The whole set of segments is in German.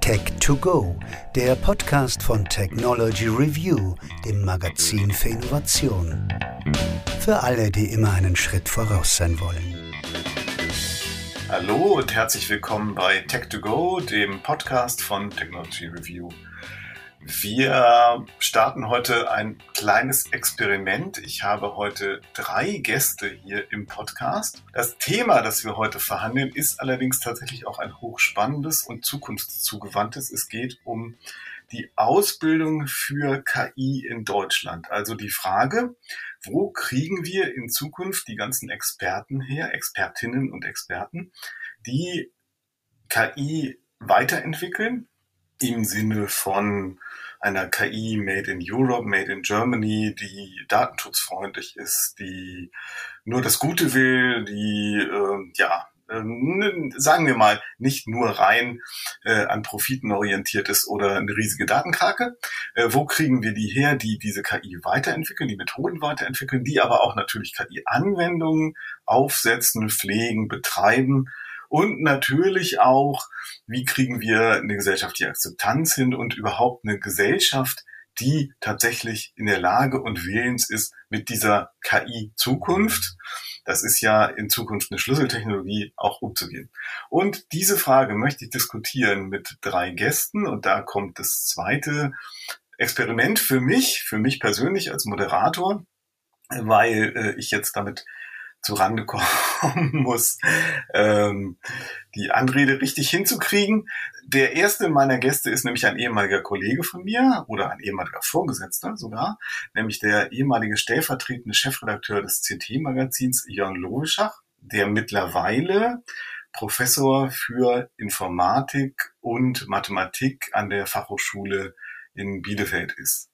Tech to Go, der Podcast von Technology Review, dem Magazin für Innovation. Für alle, die immer einen Schritt voraus sein wollen. Hallo und herzlich willkommen bei Tech to Go, dem Podcast von Technology Review. Wir starten heute ein kleines Experiment. Ich habe heute drei Gäste hier im Podcast. Das Thema, das wir heute verhandeln, ist allerdings tatsächlich auch ein hochspannendes und zukunftszugewandtes. Es geht um die Ausbildung für KI in Deutschland. Also die Frage, wo kriegen wir in Zukunft die ganzen Experten her, Expertinnen und Experten, die KI weiterentwickeln im Sinne von einer KI made in Europe, made in Germany, die datenschutzfreundlich ist, die nur das Gute will, die äh, ja äh, sagen wir mal, nicht nur rein äh, an Profiten orientiert ist oder eine riesige Datenkrake. Äh, wo kriegen wir die her, die diese KI weiterentwickeln, die Methoden weiterentwickeln, die aber auch natürlich KI-Anwendungen aufsetzen, pflegen, betreiben und natürlich auch, wie kriegen wir eine gesellschaftliche Akzeptanz hin und überhaupt eine Gesellschaft, die tatsächlich in der Lage und willens ist, mit dieser KI-Zukunft, das ist ja in Zukunft eine Schlüsseltechnologie, auch umzugehen. Und diese Frage möchte ich diskutieren mit drei Gästen und da kommt das zweite Experiment für mich, für mich persönlich als Moderator, weil äh, ich jetzt damit zurande kommen muss, ähm, die Anrede richtig hinzukriegen. Der erste meiner Gäste ist nämlich ein ehemaliger Kollege von mir oder ein ehemaliger Vorgesetzter sogar, nämlich der ehemalige stellvertretende Chefredakteur des CT-Magazins Jörn Lowischach, der mittlerweile Professor für Informatik und Mathematik an der Fachhochschule in Bielefeld ist.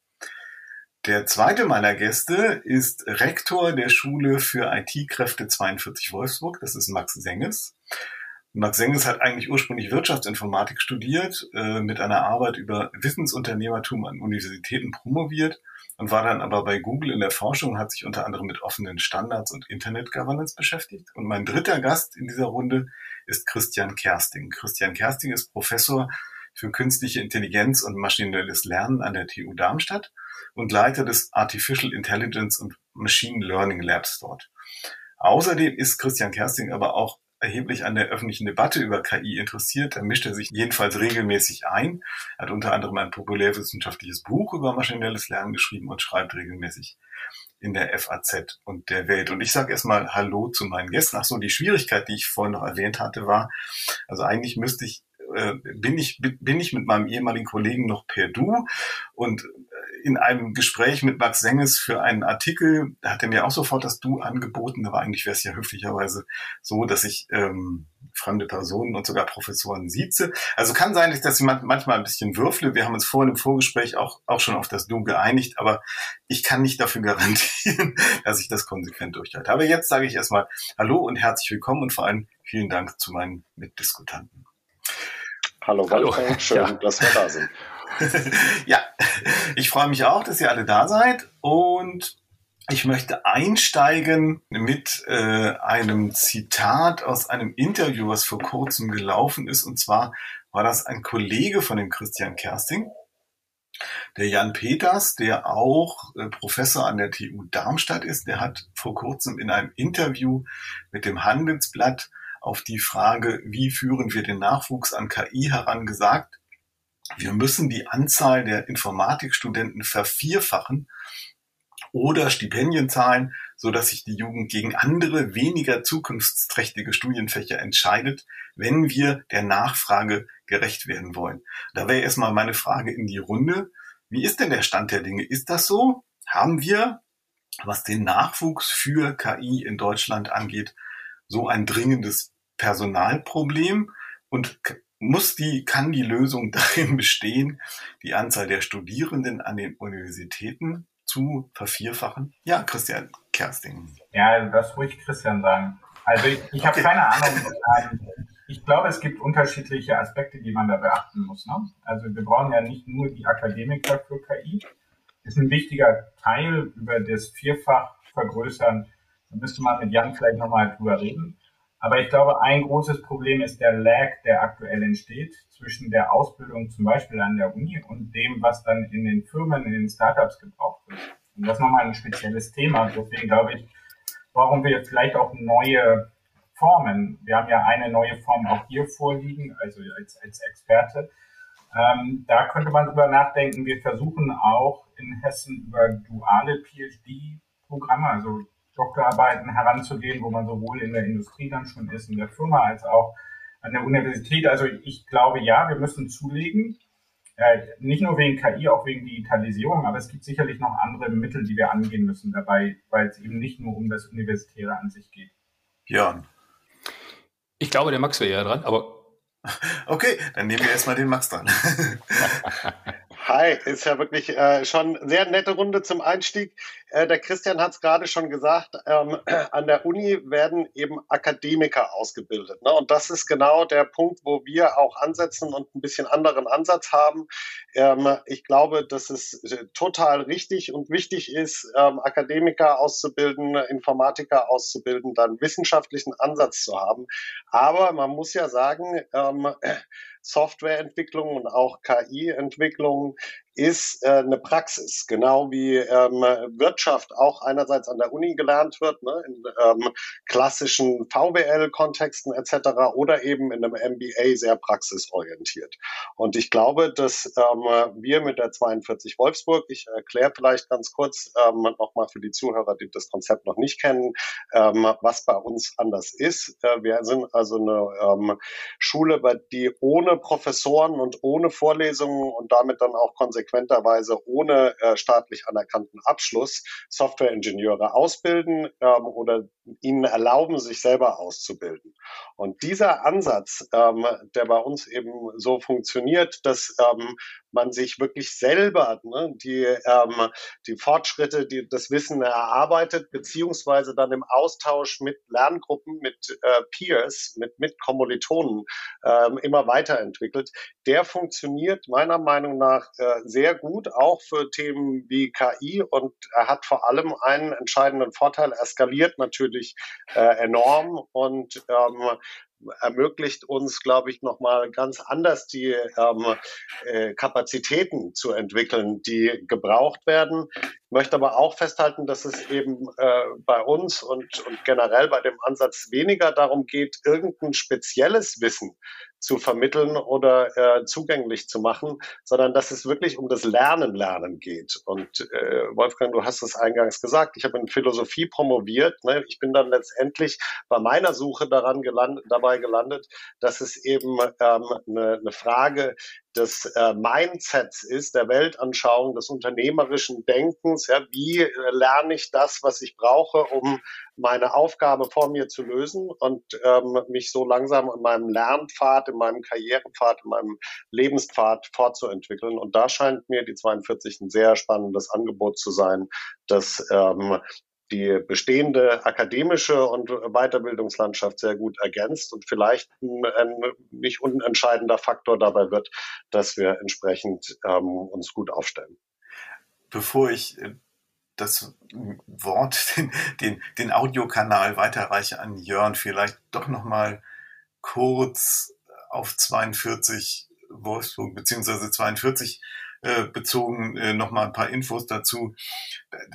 Der zweite meiner Gäste ist Rektor der Schule für IT-Kräfte 42 Wolfsburg. Das ist Max Senges. Max Senges hat eigentlich ursprünglich Wirtschaftsinformatik studiert, äh, mit einer Arbeit über Wissensunternehmertum an Universitäten promoviert und war dann aber bei Google in der Forschung und hat sich unter anderem mit offenen Standards und Internet Governance beschäftigt. Und mein dritter Gast in dieser Runde ist Christian Kersting. Christian Kersting ist Professor für künstliche Intelligenz und maschinelles Lernen an der TU Darmstadt und Leiter des Artificial Intelligence und Machine Learning Labs dort. Außerdem ist Christian Kersting aber auch erheblich an der öffentlichen Debatte über KI interessiert. Da mischt er sich jedenfalls regelmäßig ein. Er hat unter anderem ein populärwissenschaftliches Buch über maschinelles Lernen geschrieben und schreibt regelmäßig in der FAZ und der Welt. Und ich sage erstmal Hallo zu meinen Gästen. Ach so, die Schwierigkeit, die ich vorhin noch erwähnt hatte, war, also eigentlich müsste ich äh, bin ich, bin ich mit meinem ehemaligen Kollegen noch per Du und äh, in einem Gespräch mit Max Senges für einen Artikel, hat er mir auch sofort das Du angeboten, aber eigentlich wäre es ja höflicherweise so, dass ich ähm, fremde Personen und sogar Professoren sieze. Also kann sein, dass ich manchmal ein bisschen würfle. Wir haben uns vorhin im Vorgespräch auch, auch schon auf das Du geeinigt, aber ich kann nicht dafür garantieren, dass ich das konsequent durchhalte. Aber jetzt sage ich erstmal Hallo und herzlich willkommen und vor allem vielen Dank zu meinen Mitdiskutanten. Hallo Wolfgang, schön, ja. dass wir da sind. ja, ich freue mich auch, dass ihr alle da seid und ich möchte einsteigen mit äh, einem Zitat aus einem Interview, was vor kurzem gelaufen ist. Und zwar war das ein Kollege von dem Christian Kersting, der Jan Peters, der auch äh, Professor an der TU Darmstadt ist. Der hat vor kurzem in einem Interview mit dem Handelsblatt auf die Frage, wie führen wir den Nachwuchs an KI heran, gesagt, wir müssen die Anzahl der Informatikstudenten vervierfachen oder Stipendien zahlen, so dass sich die Jugend gegen andere, weniger zukunftsträchtige Studienfächer entscheidet, wenn wir der Nachfrage gerecht werden wollen. Da wäre erstmal meine Frage in die Runde. Wie ist denn der Stand der Dinge? Ist das so? Haben wir, was den Nachwuchs für KI in Deutschland angeht, so ein dringendes Personalproblem und muss die, kann die Lösung darin bestehen, die Anzahl der Studierenden an den Universitäten zu vervierfachen? Ja, Christian Kersting. Ja, das ruhig Christian sagen. Also ich, ich habe keine Ahnung. Ähm, ich glaube, es gibt unterschiedliche Aspekte, die man da beachten muss. Ne? Also wir brauchen ja nicht nur die Akademiker für KI. Das ist ein wichtiger Teil über das Vierfach vergrößern. Da müsste man mit Jan vielleicht nochmal drüber reden. Aber ich glaube, ein großes Problem ist der Lag, der aktuell entsteht zwischen der Ausbildung zum Beispiel an der Uni und dem, was dann in den Firmen, in den Startups gebraucht wird. Und das ist nochmal ein spezielles Thema. Deswegen glaube ich, brauchen wir vielleicht auch neue Formen. Wir haben ja eine neue Form auch hier vorliegen, also als, als Experte. Ähm, da könnte man drüber nachdenken. Wir versuchen auch in Hessen über duale PhD-Programme, also Doktorarbeiten heranzugehen, wo man sowohl in der Industrie dann schon ist, in der Firma, als auch an der Universität. Also ich glaube, ja, wir müssen zulegen. Äh, nicht nur wegen KI, auch wegen Digitalisierung, aber es gibt sicherlich noch andere Mittel, die wir angehen müssen dabei, weil es eben nicht nur um das Universitäre an sich geht. Björn. Ich glaube, der Max wäre ja dran, aber. Okay, dann nehmen wir erstmal den Max dran. Hi, ist ja wirklich äh, schon eine sehr nette Runde zum Einstieg. Äh, der Christian hat es gerade schon gesagt, ähm, an der Uni werden eben Akademiker ausgebildet. Ne? Und das ist genau der Punkt, wo wir auch ansetzen und ein bisschen anderen Ansatz haben. Ähm, ich glaube, dass es äh, total richtig und wichtig ist, ähm, Akademiker auszubilden, Informatiker auszubilden, dann wissenschaftlichen Ansatz zu haben. Aber man muss ja sagen, ähm, Softwareentwicklung und auch KI-Entwicklung ist äh, eine Praxis, genau wie ähm, Wirtschaft auch einerseits an der Uni gelernt wird, ne, in ähm, klassischen VWL-Kontexten etc. oder eben in einem MBA sehr praxisorientiert. Und ich glaube, dass ähm, wir mit der 42 Wolfsburg, ich erkläre vielleicht ganz kurz ähm, nochmal für die Zuhörer, die das Konzept noch nicht kennen, ähm, was bei uns anders ist. Äh, wir sind also eine ähm, Schule, die ohne Professoren und ohne Vorlesungen und damit dann auch konsequent konsequenterweise ohne äh, staatlich anerkannten Abschluss Softwareingenieure ausbilden ähm, oder ihnen erlauben, sich selber auszubilden. Und dieser Ansatz, ähm, der bei uns eben so funktioniert, dass ähm, man sich wirklich selber ne, die, ähm, die Fortschritte, die, das Wissen erarbeitet, beziehungsweise dann im Austausch mit Lerngruppen, mit äh, Peers, mit, mit Kommilitonen ähm, immer weiterentwickelt, der funktioniert meiner Meinung nach äh, sehr gut, auch für Themen wie KI und er hat vor allem einen entscheidenden Vorteil, er skaliert natürlich äh, enorm und ähm, ermöglicht uns, glaube ich, nochmal ganz anders die ähm, äh, Kapazitäten zu entwickeln, die gebraucht werden. Ich möchte aber auch festhalten, dass es eben äh, bei uns und, und generell bei dem Ansatz weniger darum geht, irgendein spezielles Wissen zu vermitteln oder äh, zugänglich zu machen, sondern dass es wirklich um das Lernen, Lernen geht. Und äh, Wolfgang, du hast es eingangs gesagt, ich habe in Philosophie promoviert. Ne? Ich bin dann letztendlich bei meiner Suche daran gelandet, dabei gelandet, dass es eben ähm, eine, eine Frage des äh, Mindsets ist, der Weltanschauung, des unternehmerischen Denkens. Ja, wie äh, lerne ich das, was ich brauche, um meine Aufgabe vor mir zu lösen und ähm, mich so langsam in meinem Lernpfad, in meinem Karrierepfad, in meinem Lebenspfad fortzuentwickeln. Und da scheint mir die 42 ein sehr spannendes Angebot zu sein, das ähm, die bestehende akademische und Weiterbildungslandschaft sehr gut ergänzt und vielleicht ein, ein nicht unentscheidender Faktor dabei wird, dass wir entsprechend ähm, uns gut aufstellen. Bevor ich äh, das Wort, den, den, den Audiokanal weiterreiche an Jörn, vielleicht doch nochmal kurz auf 42 Wolfsburg beziehungsweise 42 äh, bezogen äh, nochmal ein paar Infos dazu.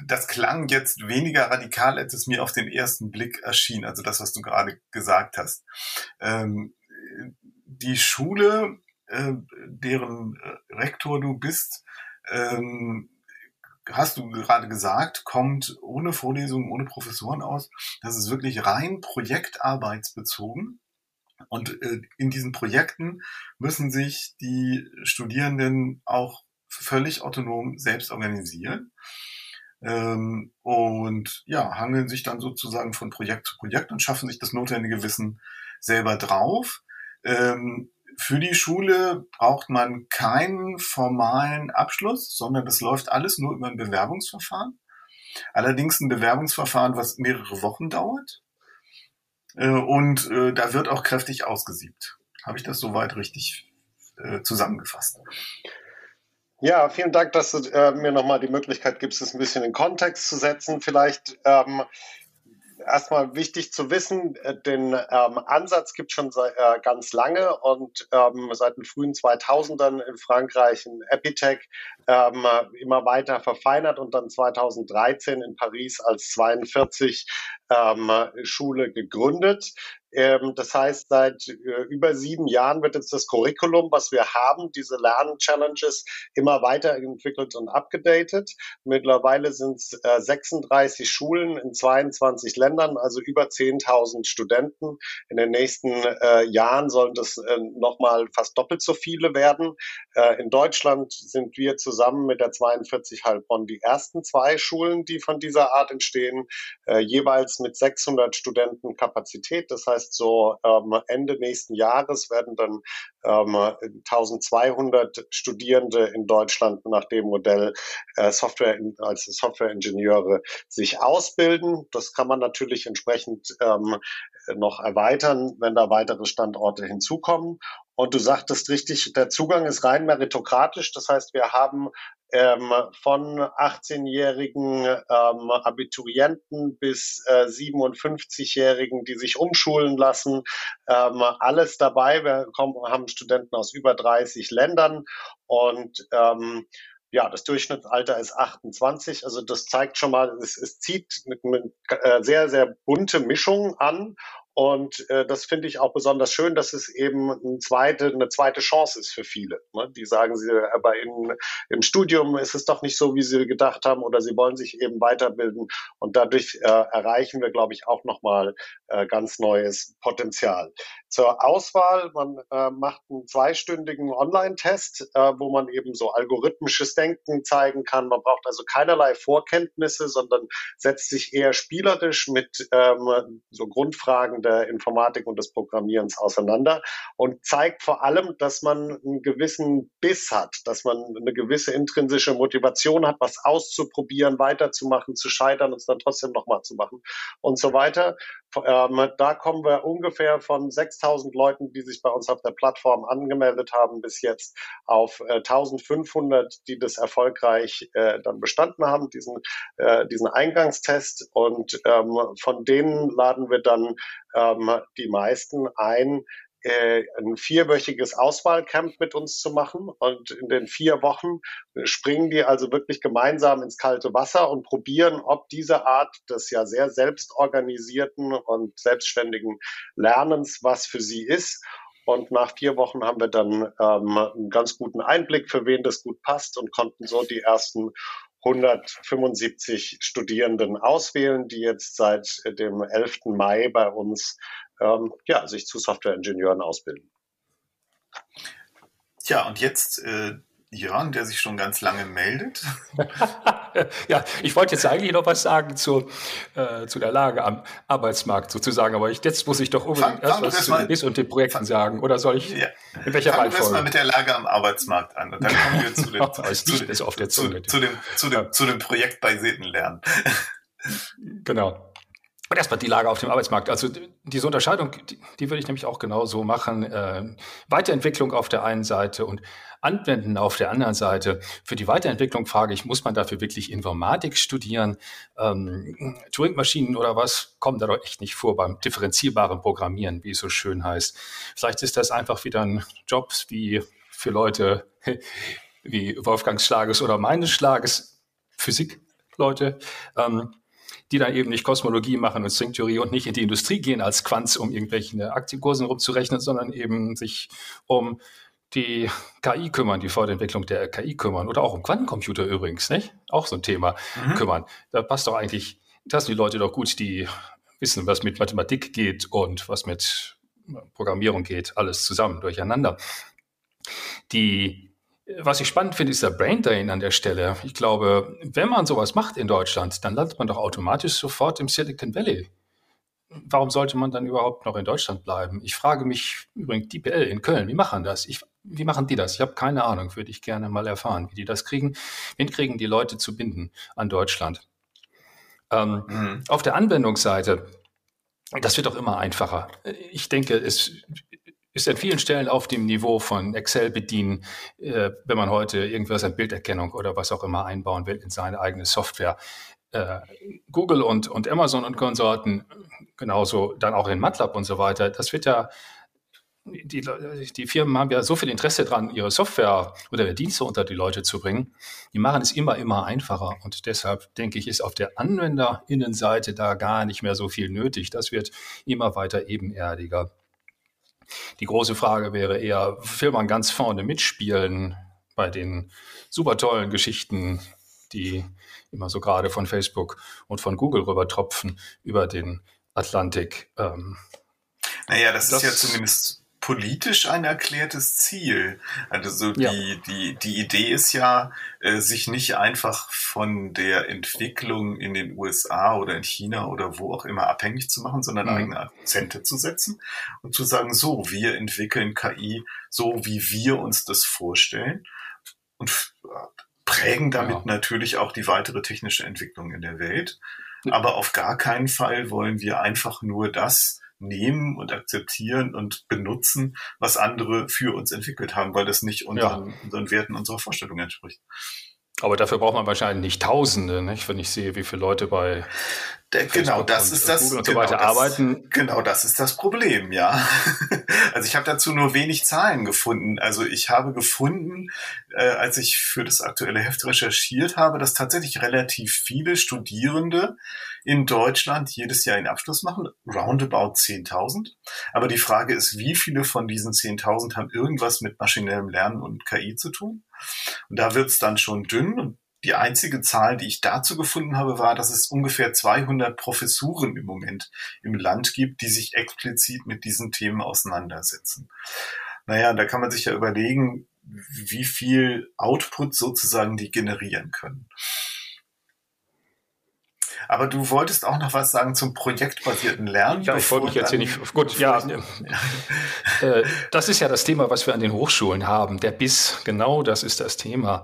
Das klang jetzt weniger radikal, als es mir auf den ersten Blick erschien, also das, was du gerade gesagt hast. Ähm, die Schule, äh, deren äh, Rektor du bist, ähm, hast du gerade gesagt, kommt ohne Vorlesungen, ohne Professoren aus. Das ist wirklich rein projektarbeitsbezogen. Und in diesen Projekten müssen sich die Studierenden auch völlig autonom selbst organisieren. Ähm, und ja, hangeln sich dann sozusagen von Projekt zu Projekt und schaffen sich das notwendige Wissen selber drauf. Ähm, für die Schule braucht man keinen formalen Abschluss, sondern das läuft alles nur über ein Bewerbungsverfahren. Allerdings ein Bewerbungsverfahren, was mehrere Wochen dauert. Äh, und äh, da wird auch kräftig ausgesiebt. Habe ich das soweit richtig äh, zusammengefasst? Ja, vielen Dank, dass du äh, mir nochmal die Möglichkeit gibst, es ein bisschen in Kontext zu setzen. Vielleicht ähm, erstmal wichtig zu wissen, äh, den ähm, Ansatz gibt es schon äh, ganz lange und ähm, seit den frühen 2000ern in Frankreich in Epitech ähm, immer weiter verfeinert und dann 2013 in Paris als 42 ähm, Schule gegründet. Ähm, das heißt, seit äh, über sieben Jahren wird jetzt das Curriculum, was wir haben, diese Lern-Challenges, immer weiterentwickelt und abgedatet. Mittlerweile sind es äh, 36 Schulen in 22 Ländern, also über 10.000 Studenten. In den nächsten äh, Jahren sollen das äh, nochmal fast doppelt so viele werden. Äh, in Deutschland sind wir zusammen mit der 42 Heilbronn die ersten zwei Schulen, die von dieser Art entstehen, äh, jeweils mit 600 Studenten Kapazität. Das heißt, heißt, so ähm, Ende nächsten Jahres werden dann ähm, 1200 Studierende in Deutschland nach dem Modell äh, Software als Softwareingenieure sich ausbilden. Das kann man natürlich entsprechend ähm, noch erweitern, wenn da weitere Standorte hinzukommen. Und du sagtest richtig, der Zugang ist rein meritokratisch. Das heißt, wir haben ähm, von 18-jährigen ähm, Abiturienten bis äh, 57-jährigen, die sich umschulen lassen, ähm, alles dabei. Wir kommen, haben Studenten aus über 30 Ländern und ähm, ja, das Durchschnittsalter ist 28. Also das zeigt schon mal, es, es zieht mit, mit äh, sehr, sehr bunte Mischung an. Und äh, das finde ich auch besonders schön, dass es eben eine zweite, eine zweite Chance ist für viele. Ne? Die sagen, sie, aber in, im Studium ist es doch nicht so, wie sie gedacht haben, oder sie wollen sich eben weiterbilden. Und dadurch äh, erreichen wir, glaube ich, auch nochmal äh, ganz neues Potenzial. Zur Auswahl, man äh, macht einen zweistündigen Online-Test, äh, wo man eben so algorithmisches Denken zeigen kann. Man braucht also keinerlei Vorkenntnisse, sondern setzt sich eher spielerisch mit ähm, so Grundfragen der Informatik und des Programmierens auseinander und zeigt vor allem, dass man einen gewissen Biss hat, dass man eine gewisse intrinsische Motivation hat, was auszuprobieren, weiterzumachen, zu scheitern und es dann trotzdem nochmal zu machen und so weiter. Ähm, da kommen wir ungefähr von 6000 Leuten, die sich bei uns auf der Plattform angemeldet haben, bis jetzt auf äh, 1500, die das erfolgreich äh, dann bestanden haben, diesen, äh, diesen Eingangstest. Und ähm, von denen laden wir dann ähm, die meisten ein, äh, ein vierwöchiges Auswahlcamp mit uns zu machen. Und in den vier Wochen springen die also wirklich gemeinsam ins kalte Wasser und probieren, ob diese Art des ja sehr selbstorganisierten und selbstständigen Lernens was für sie ist. Und nach vier Wochen haben wir dann ähm, einen ganz guten Einblick, für wen das gut passt und konnten so die ersten 175 Studierenden auswählen, die jetzt seit dem 11. Mai bei uns ähm, ja, sich zu Softwareingenieuren ausbilden. Ja, und jetzt äh, Jörn, der sich schon ganz lange meldet. ja, ich wollte jetzt eigentlich noch was sagen zu, äh, zu der Lage am Arbeitsmarkt sozusagen, aber ich, jetzt muss ich doch unbedingt fang, erst was zu den und den Projekten fang, sagen. Oder soll ich ja. in welcher Fangen Reihenfolge? wir mal mit der Lage am Arbeitsmarkt an und dann kommen wir zu dem, zu, dem, auf der Zunge. Zu, zu, dem, zu, dem, zu dem Projekt bei lernen. genau. Und erstmal die Lage auf dem Arbeitsmarkt. Also diese Unterscheidung, die, die würde ich nämlich auch genauso machen. Äh, Weiterentwicklung auf der einen Seite und Anwenden auf der anderen Seite. Für die Weiterentwicklung frage ich, muss man dafür wirklich Informatik studieren? Ähm, Turing-Maschinen oder was kommen da doch echt nicht vor beim differenzierbaren Programmieren, wie es so schön heißt. Vielleicht ist das einfach wieder ein Job wie für Leute wie Wolfgang Schlages oder meines Schlages, Physikleute. Ähm, die dann eben nicht Kosmologie machen und Stringtheorie und nicht in die Industrie gehen als Quanz, um irgendwelche Aktienkursen rumzurechnen, sondern eben sich um die KI kümmern, die Fortentwicklung der KI kümmern oder auch um Quantencomputer übrigens, nicht? Auch so ein Thema mhm. kümmern. Da passt doch eigentlich, das sind die Leute doch gut, die wissen, was mit Mathematik geht und was mit Programmierung geht, alles zusammen durcheinander. Die was ich spannend finde, ist der Brain Drain an der Stelle. Ich glaube, wenn man sowas macht in Deutschland, dann landet man doch automatisch sofort im Silicon Valley. Warum sollte man dann überhaupt noch in Deutschland bleiben? Ich frage mich übrigens, DPL in Köln, wie machen das? Ich, wie machen die das? Ich habe keine Ahnung, würde ich gerne mal erfahren, wie die das kriegen. Wen kriegen die Leute zu binden an Deutschland? Ähm, mhm. Auf der Anwendungsseite, das wird doch immer einfacher. Ich denke, es ist an vielen Stellen auf dem Niveau von Excel bedienen, äh, wenn man heute irgendwas an Bilderkennung oder was auch immer einbauen will in seine eigene Software. äh, Google und, und Amazon und Konsorten, genauso dann auch in MATLAB und so weiter, das wird ja die, die, Firmen haben ja so viel Interesse daran, ihre Software oder ihre Dienste unter die Leute zu bringen. Die machen es immer, immer einfacher. Und deshalb denke ich, ist auf der Anwenderinnenseite da gar nicht mehr so viel nötig. Das wird immer weiter ebenerdiger. Die große Frage wäre eher, will man ganz vorne mitspielen bei den super tollen Geschichten, die immer so gerade von Facebook und von Google rübertropfen über den Atlantik. Ähm, naja, das, das, ist ja zumindest politisch ein erklärtes Ziel. Also die, ja. die, die Idee ist ja, äh, sich nicht einfach von der Entwicklung in den USA oder in China oder wo auch immer abhängig zu machen, sondern mhm. eigene Akzente zu setzen und zu sagen, so, wir entwickeln KI so, wie wir uns das vorstellen und prägen damit ja. natürlich auch die weitere technische Entwicklung in der Welt. Aber auf gar keinen Fall wollen wir einfach nur das nehmen und akzeptieren und benutzen, was andere für uns entwickelt haben, weil das nicht unseren, ja. unseren Werten, unserer Vorstellung entspricht. Aber dafür braucht man wahrscheinlich nicht Tausende, nicht? wenn ich sehe, wie viele Leute bei der, genau, das ist das, und so genau, das, arbeiten. Genau, das ist das Problem, ja. Also ich habe dazu nur wenig Zahlen gefunden. Also ich habe gefunden, äh, als ich für das aktuelle Heft recherchiert habe, dass tatsächlich relativ viele Studierende in Deutschland jedes Jahr einen Abschluss machen, roundabout 10.000. Aber die Frage ist, wie viele von diesen 10.000 haben irgendwas mit maschinellem Lernen und KI zu tun? Und da wird es dann schon dünn und die einzige Zahl, die ich dazu gefunden habe, war, dass es ungefähr 200 Professuren im Moment im Land gibt, die sich explizit mit diesen Themen auseinandersetzen. Naja, da kann man sich ja überlegen, wie viel Output sozusagen die generieren können. Aber du wolltest auch noch was sagen zum projektbasierten Lernen. Ja, ich wollte mich jetzt hier nicht. Gut, ja. äh, das ist ja das Thema, was wir an den Hochschulen haben. Der Biss, genau das ist das Thema.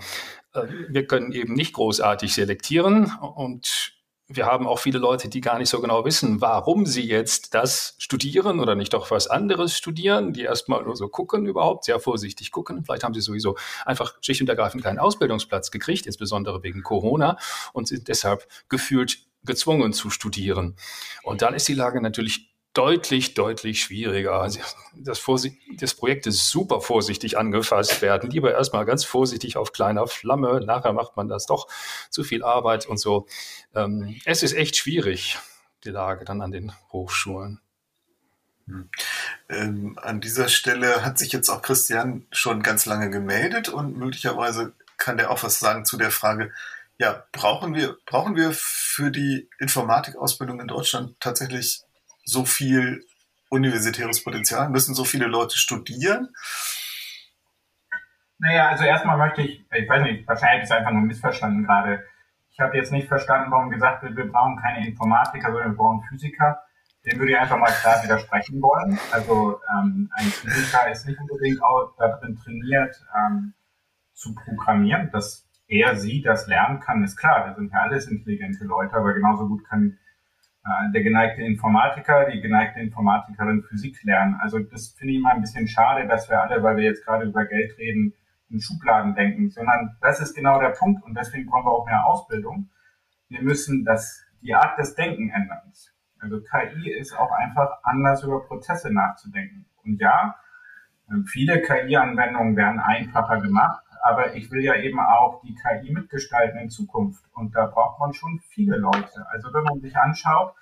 Äh, wir können eben nicht großartig selektieren und wir haben auch viele Leute, die gar nicht so genau wissen, warum sie jetzt das studieren oder nicht doch was anderes studieren, die erstmal nur so gucken überhaupt, sehr vorsichtig gucken. Vielleicht haben sie sowieso einfach schlicht und ergreifend keinen Ausbildungsplatz gekriegt, insbesondere wegen Corona und sind deshalb gefühlt gezwungen zu studieren. Und dann ist die Lage natürlich deutlich, deutlich schwieriger. Also das, das Projekt ist super vorsichtig angefasst werden. Lieber erstmal ganz vorsichtig auf kleiner Flamme. Nachher macht man das doch zu viel Arbeit und so. Ähm, es ist echt schwierig, die Lage dann an den Hochschulen. Hm. Ähm, an dieser Stelle hat sich jetzt auch Christian schon ganz lange gemeldet und möglicherweise kann der auch was sagen zu der Frage, ja, brauchen wir, brauchen wir für die Informatikausbildung in Deutschland tatsächlich so viel universitäres Potenzial? Müssen so viele Leute studieren? Naja, also erstmal möchte ich, ich weiß nicht, wahrscheinlich ist einfach nur missverstanden gerade. Ich habe jetzt nicht verstanden, warum gesagt wird, wir brauchen keine Informatiker, sondern wir brauchen Physiker. Dem würde ich einfach mal klar widersprechen wollen. Also ähm, ein Physiker ist nicht unbedingt auch darin trainiert, ähm, zu programmieren. Dass er, sie das lernen kann, ist klar. Wir sind ja alles intelligente Leute, aber genauso gut kann äh, der geneigte Informatiker, die geneigte Informatikerin Physik lernen. Also das finde ich immer ein bisschen schade, dass wir alle, weil wir jetzt gerade über Geld reden, in Schubladen denken, sondern das ist genau der Punkt und deswegen brauchen wir auch mehr Ausbildung. Wir müssen das, die Art des Denken ändern. Also KI ist auch einfach anders über Prozesse nachzudenken. Und ja, viele KI-Anwendungen werden einfacher gemacht, aber ich will ja eben auch die KI mitgestalten in Zukunft. Und da braucht man schon viele Leute. Also wenn man sich anschaut,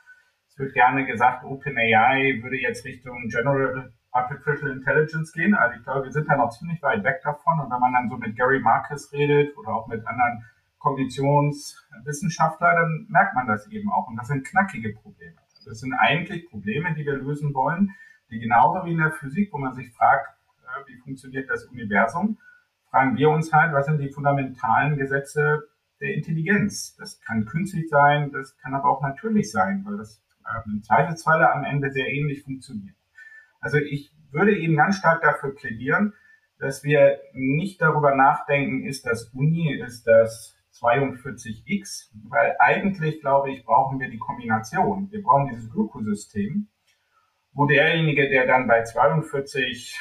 es wird gerne gesagt, OpenAI würde jetzt Richtung General Artificial Intelligence gehen. Also ich glaube, wir sind da noch ziemlich weit weg davon. Und wenn man dann so mit Gary Marcus redet oder auch mit anderen Kognitionswissenschaftlern, dann merkt man das eben auch. Und das sind knackige Probleme. Das sind eigentlich Probleme, die wir lösen wollen, die genauso wie in der Physik, wo man sich fragt, äh, wie funktioniert das Universum, fragen wir uns halt, was sind die fundamentalen Gesetze der Intelligenz? Das kann künstlich sein, das kann aber auch natürlich sein, weil das äh, im Zweifelsfalle am Ende sehr ähnlich funktioniert. Also ich würde eben ganz stark dafür plädieren, dass wir nicht darüber nachdenken, ist das Uni, ist das 42x, weil eigentlich, glaube ich, brauchen wir die Kombination. Wir brauchen dieses Ökosystem, wo derjenige, der dann bei 42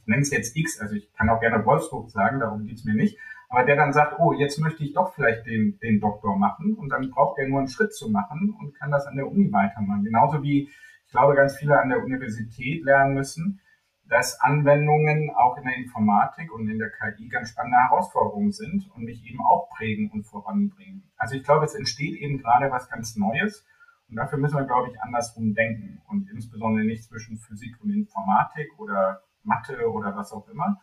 ich nenne es jetzt X, also ich kann auch gerne Wolfsburg sagen, darum geht es mir nicht, aber der dann sagt, oh, jetzt möchte ich doch vielleicht den, den Doktor machen und dann braucht er nur einen Schritt zu machen und kann das an der Uni weitermachen. Genauso wie ich glaube, ganz viele an der Universität lernen müssen, dass Anwendungen auch in der Informatik und in der KI ganz spannende Herausforderungen sind und mich eben auch prägen und voranbringen. Also ich glaube, es entsteht eben gerade was ganz Neues und dafür müssen wir, glaube ich, andersrum denken und insbesondere nicht zwischen Physik und Informatik oder Mathe oder was auch immer,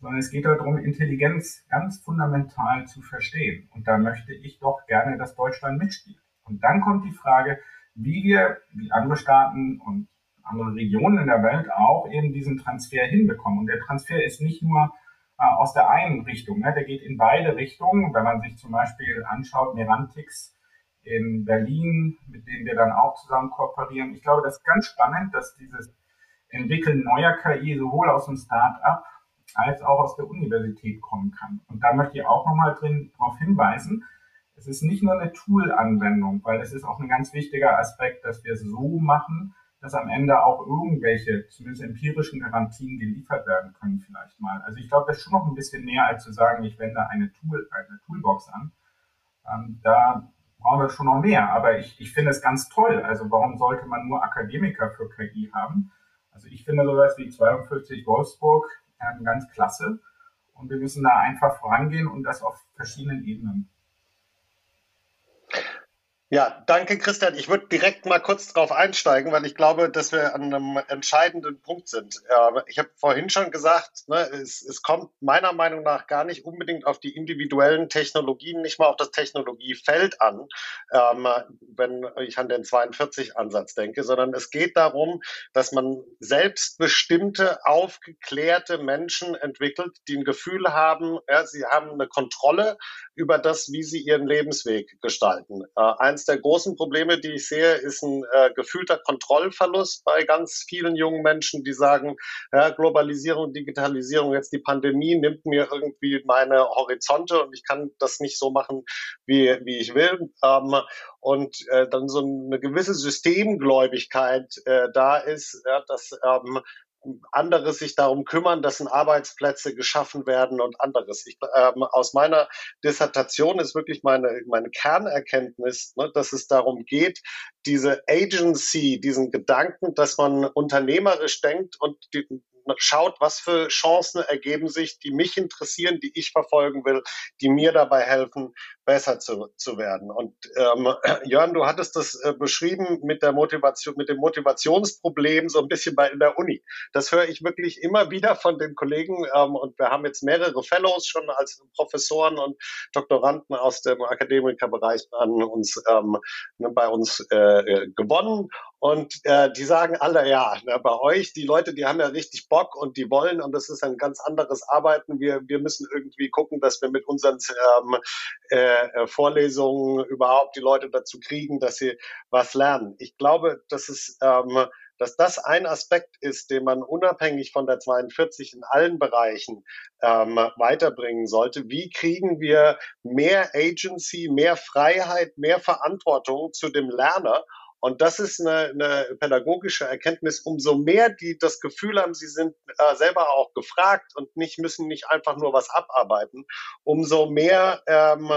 sondern es geht darum, Intelligenz ganz fundamental zu verstehen. Und da möchte ich doch gerne, dass Deutschland mitspielt. Und dann kommt die Frage, wie wir, wie andere Staaten und andere Regionen in der Welt auch eben diesen Transfer hinbekommen. Und der Transfer ist nicht nur äh, aus der einen Richtung, ne? der geht in beide Richtungen. Wenn man sich zum Beispiel anschaut, Merantix in Berlin, mit denen wir dann auch zusammen kooperieren. Ich glaube, das ist ganz spannend, dass dieses Entwickeln neuer KI sowohl aus dem Start-up als auch aus der Universität kommen kann. Und da möchte ich auch nochmal drin darauf hinweisen, es ist nicht nur eine Tool-Anwendung, weil es ist auch ein ganz wichtiger Aspekt, dass wir es so machen, dass am Ende auch irgendwelche, zumindest empirischen Garantien geliefert werden können vielleicht mal. Also ich glaube, das ist schon noch ein bisschen mehr, als zu sagen, ich wende eine, Tool, eine Toolbox an. Ähm, da brauchen wir schon noch mehr. Aber ich, ich finde es ganz toll. Also warum sollte man nur Akademiker für KI haben? Also ich finde sowas wie 42 Wolfsburg ähm, ganz klasse. Und wir müssen da einfach vorangehen und das auf verschiedenen Ebenen. Ja, danke Christian. Ich würde direkt mal kurz drauf einsteigen, weil ich glaube, dass wir an einem entscheidenden Punkt sind. Ich habe vorhin schon gesagt, ne, es, es, kommt meiner Meinung nach gar nicht unbedingt auf die individuellen Technologien, nicht mal auf das Technologiefeld an, ähm, wenn ich an den 42-Ansatz denke, sondern es geht darum, dass man selbstbestimmte, aufgeklärte Menschen entwickelt, die ein Gefühl haben, ja, sie haben eine Kontrolle über das, wie sie ihren Lebensweg gestalten. Äh, eines der großen Probleme, die ich sehe, ist ein äh, gefühlter Kontrollverlust bei ganz vielen jungen Menschen, die sagen, ja, Globalisierung, Digitalisierung, jetzt die Pandemie nimmt mir irgendwie meine Horizonte und ich kann das nicht so machen, wie, wie ich will. Ähm, und äh, dann so eine gewisse Systemgläubigkeit äh, da ist, ja, dass ähm, andere sich darum kümmern, dass Arbeitsplätze geschaffen werden und anderes. Ich, ähm, aus meiner Dissertation ist wirklich meine, meine Kernerkenntnis, ne, dass es darum geht, diese Agency, diesen Gedanken, dass man unternehmerisch denkt und die, schaut, was für Chancen ergeben sich, die mich interessieren, die ich verfolgen will, die mir dabei helfen, besser zu, zu werden. Und ähm, Jörn, du hattest das äh, beschrieben mit der Motivation, mit dem Motivationsproblem so ein bisschen bei in der Uni. Das höre ich wirklich immer wieder von den Kollegen ähm, und wir haben jetzt mehrere Fellows schon als Professoren und Doktoranden aus dem Akademikerbereich an uns ähm, ne, bei uns äh, äh, gewonnen und äh, die sagen alle, ja, na, bei euch, die Leute, die haben ja richtig Bock und die wollen und das ist ein ganz anderes Arbeiten. Wir, wir müssen irgendwie gucken, dass wir mit unseren ähm, äh, Vorlesungen überhaupt die Leute dazu kriegen, dass sie was lernen. Ich glaube, dass es ähm, dass das ein Aspekt ist, den man unabhängig von der 42 in allen Bereichen ähm, weiterbringen sollte. Wie kriegen wir mehr Agency, mehr Freiheit, mehr Verantwortung zu dem Lerner und das ist eine, eine pädagogische Erkenntnis. Umso mehr die das Gefühl haben, sie sind äh, selber auch gefragt und nicht müssen nicht einfach nur was abarbeiten, umso mehr ähm,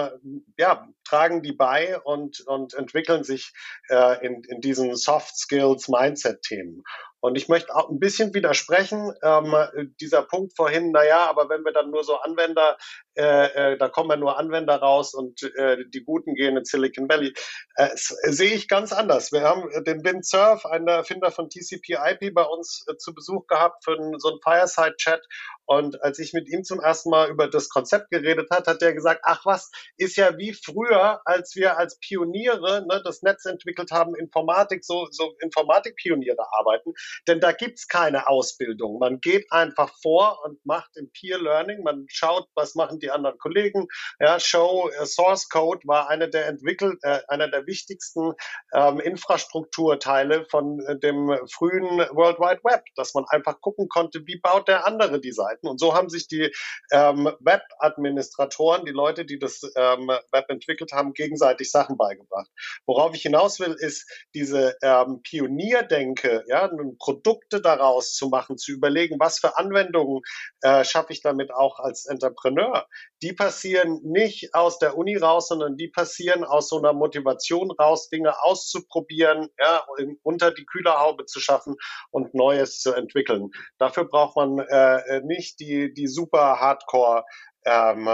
ja, tragen die bei und, und entwickeln sich äh, in, in diesen Soft Skills Mindset Themen. Und ich möchte auch ein bisschen widersprechen, ähm, dieser Punkt vorhin, naja, aber wenn wir dann nur so Anwender, äh, äh, da kommen ja nur Anwender raus und äh, die Guten gehen in Silicon Valley, äh, sehe ich ganz anders. Wir haben den Bin Surf, einen Erfinder von TCP/IP, bei uns äh, zu Besuch gehabt für so einen Fireside-Chat und als ich mit ihm zum ersten Mal über das Konzept geredet hat, hat er gesagt, ach was, ist ja wie früher, als wir als Pioniere ne, das Netz entwickelt haben, Informatik, so, so Informatikpioniere arbeiten. Denn da gibt's keine Ausbildung. Man geht einfach vor und macht im Peer Learning, man schaut, was machen die anderen Kollegen. Ja, Show, äh, Source Code war einer der entwickelt, äh, einer der wichtigsten ähm, Infrastrukturteile von äh, dem frühen World Wide Web, dass man einfach gucken konnte, wie baut der andere die Seite arbeiten. Und so haben sich die ähm, Web-Administratoren, die Leute, die das ähm, Web entwickelt haben, gegenseitig Sachen beigebracht. Worauf ich hinaus will, ist diese ähm, Pionierdenke, ja, Produkte daraus zu machen, zu überlegen, was für Anwendungen äh, schaffe ich damit auch als Entrepreneur. Die passieren nicht aus der Uni raus, sondern die passieren aus so einer Motivation raus, Dinge auszuprobieren, ja, unter die Kühlerhaube zu schaffen und Neues zu entwickeln. Dafür braucht man äh, nicht die, die super Hardcore ähm,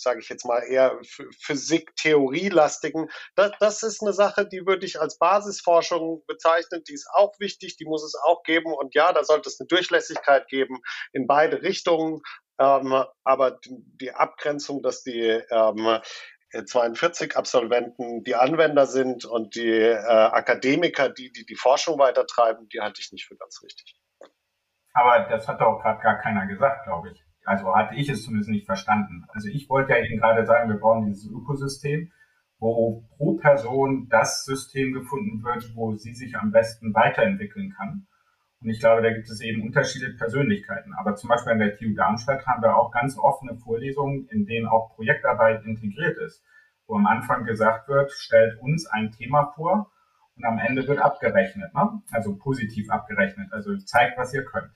sage ich jetzt mal, eher Physik-Theorie-lastigen. Das, das ist eine Sache, die würde ich als Basisforschung bezeichnen. Die ist auch wichtig, die muss es auch geben. Und ja, da sollte es eine Durchlässigkeit geben in beide Richtungen. Ähm, aber die Abgrenzung, dass die ähm, 42 Absolventen die Anwender sind und die äh, Akademiker, die, die die Forschung weitertreiben, die halte ich nicht für ganz richtig. Aber das hat doch gerade gar keiner gesagt, glaube ich. Also hatte ich es zumindest nicht verstanden. Also ich wollte ja Ihnen gerade sagen, wir brauchen dieses Ökosystem, wo pro Person das System gefunden wird, wo sie sich am besten weiterentwickeln kann. Und ich glaube, da gibt es eben unterschiedliche Persönlichkeiten. Aber zum Beispiel an der TU Darmstadt haben wir auch ganz offene Vorlesungen, in denen auch Projektarbeit integriert ist, wo am Anfang gesagt wird, stellt uns ein Thema vor und am Ende wird abgerechnet, ne? also positiv abgerechnet, also zeigt, was ihr könnt.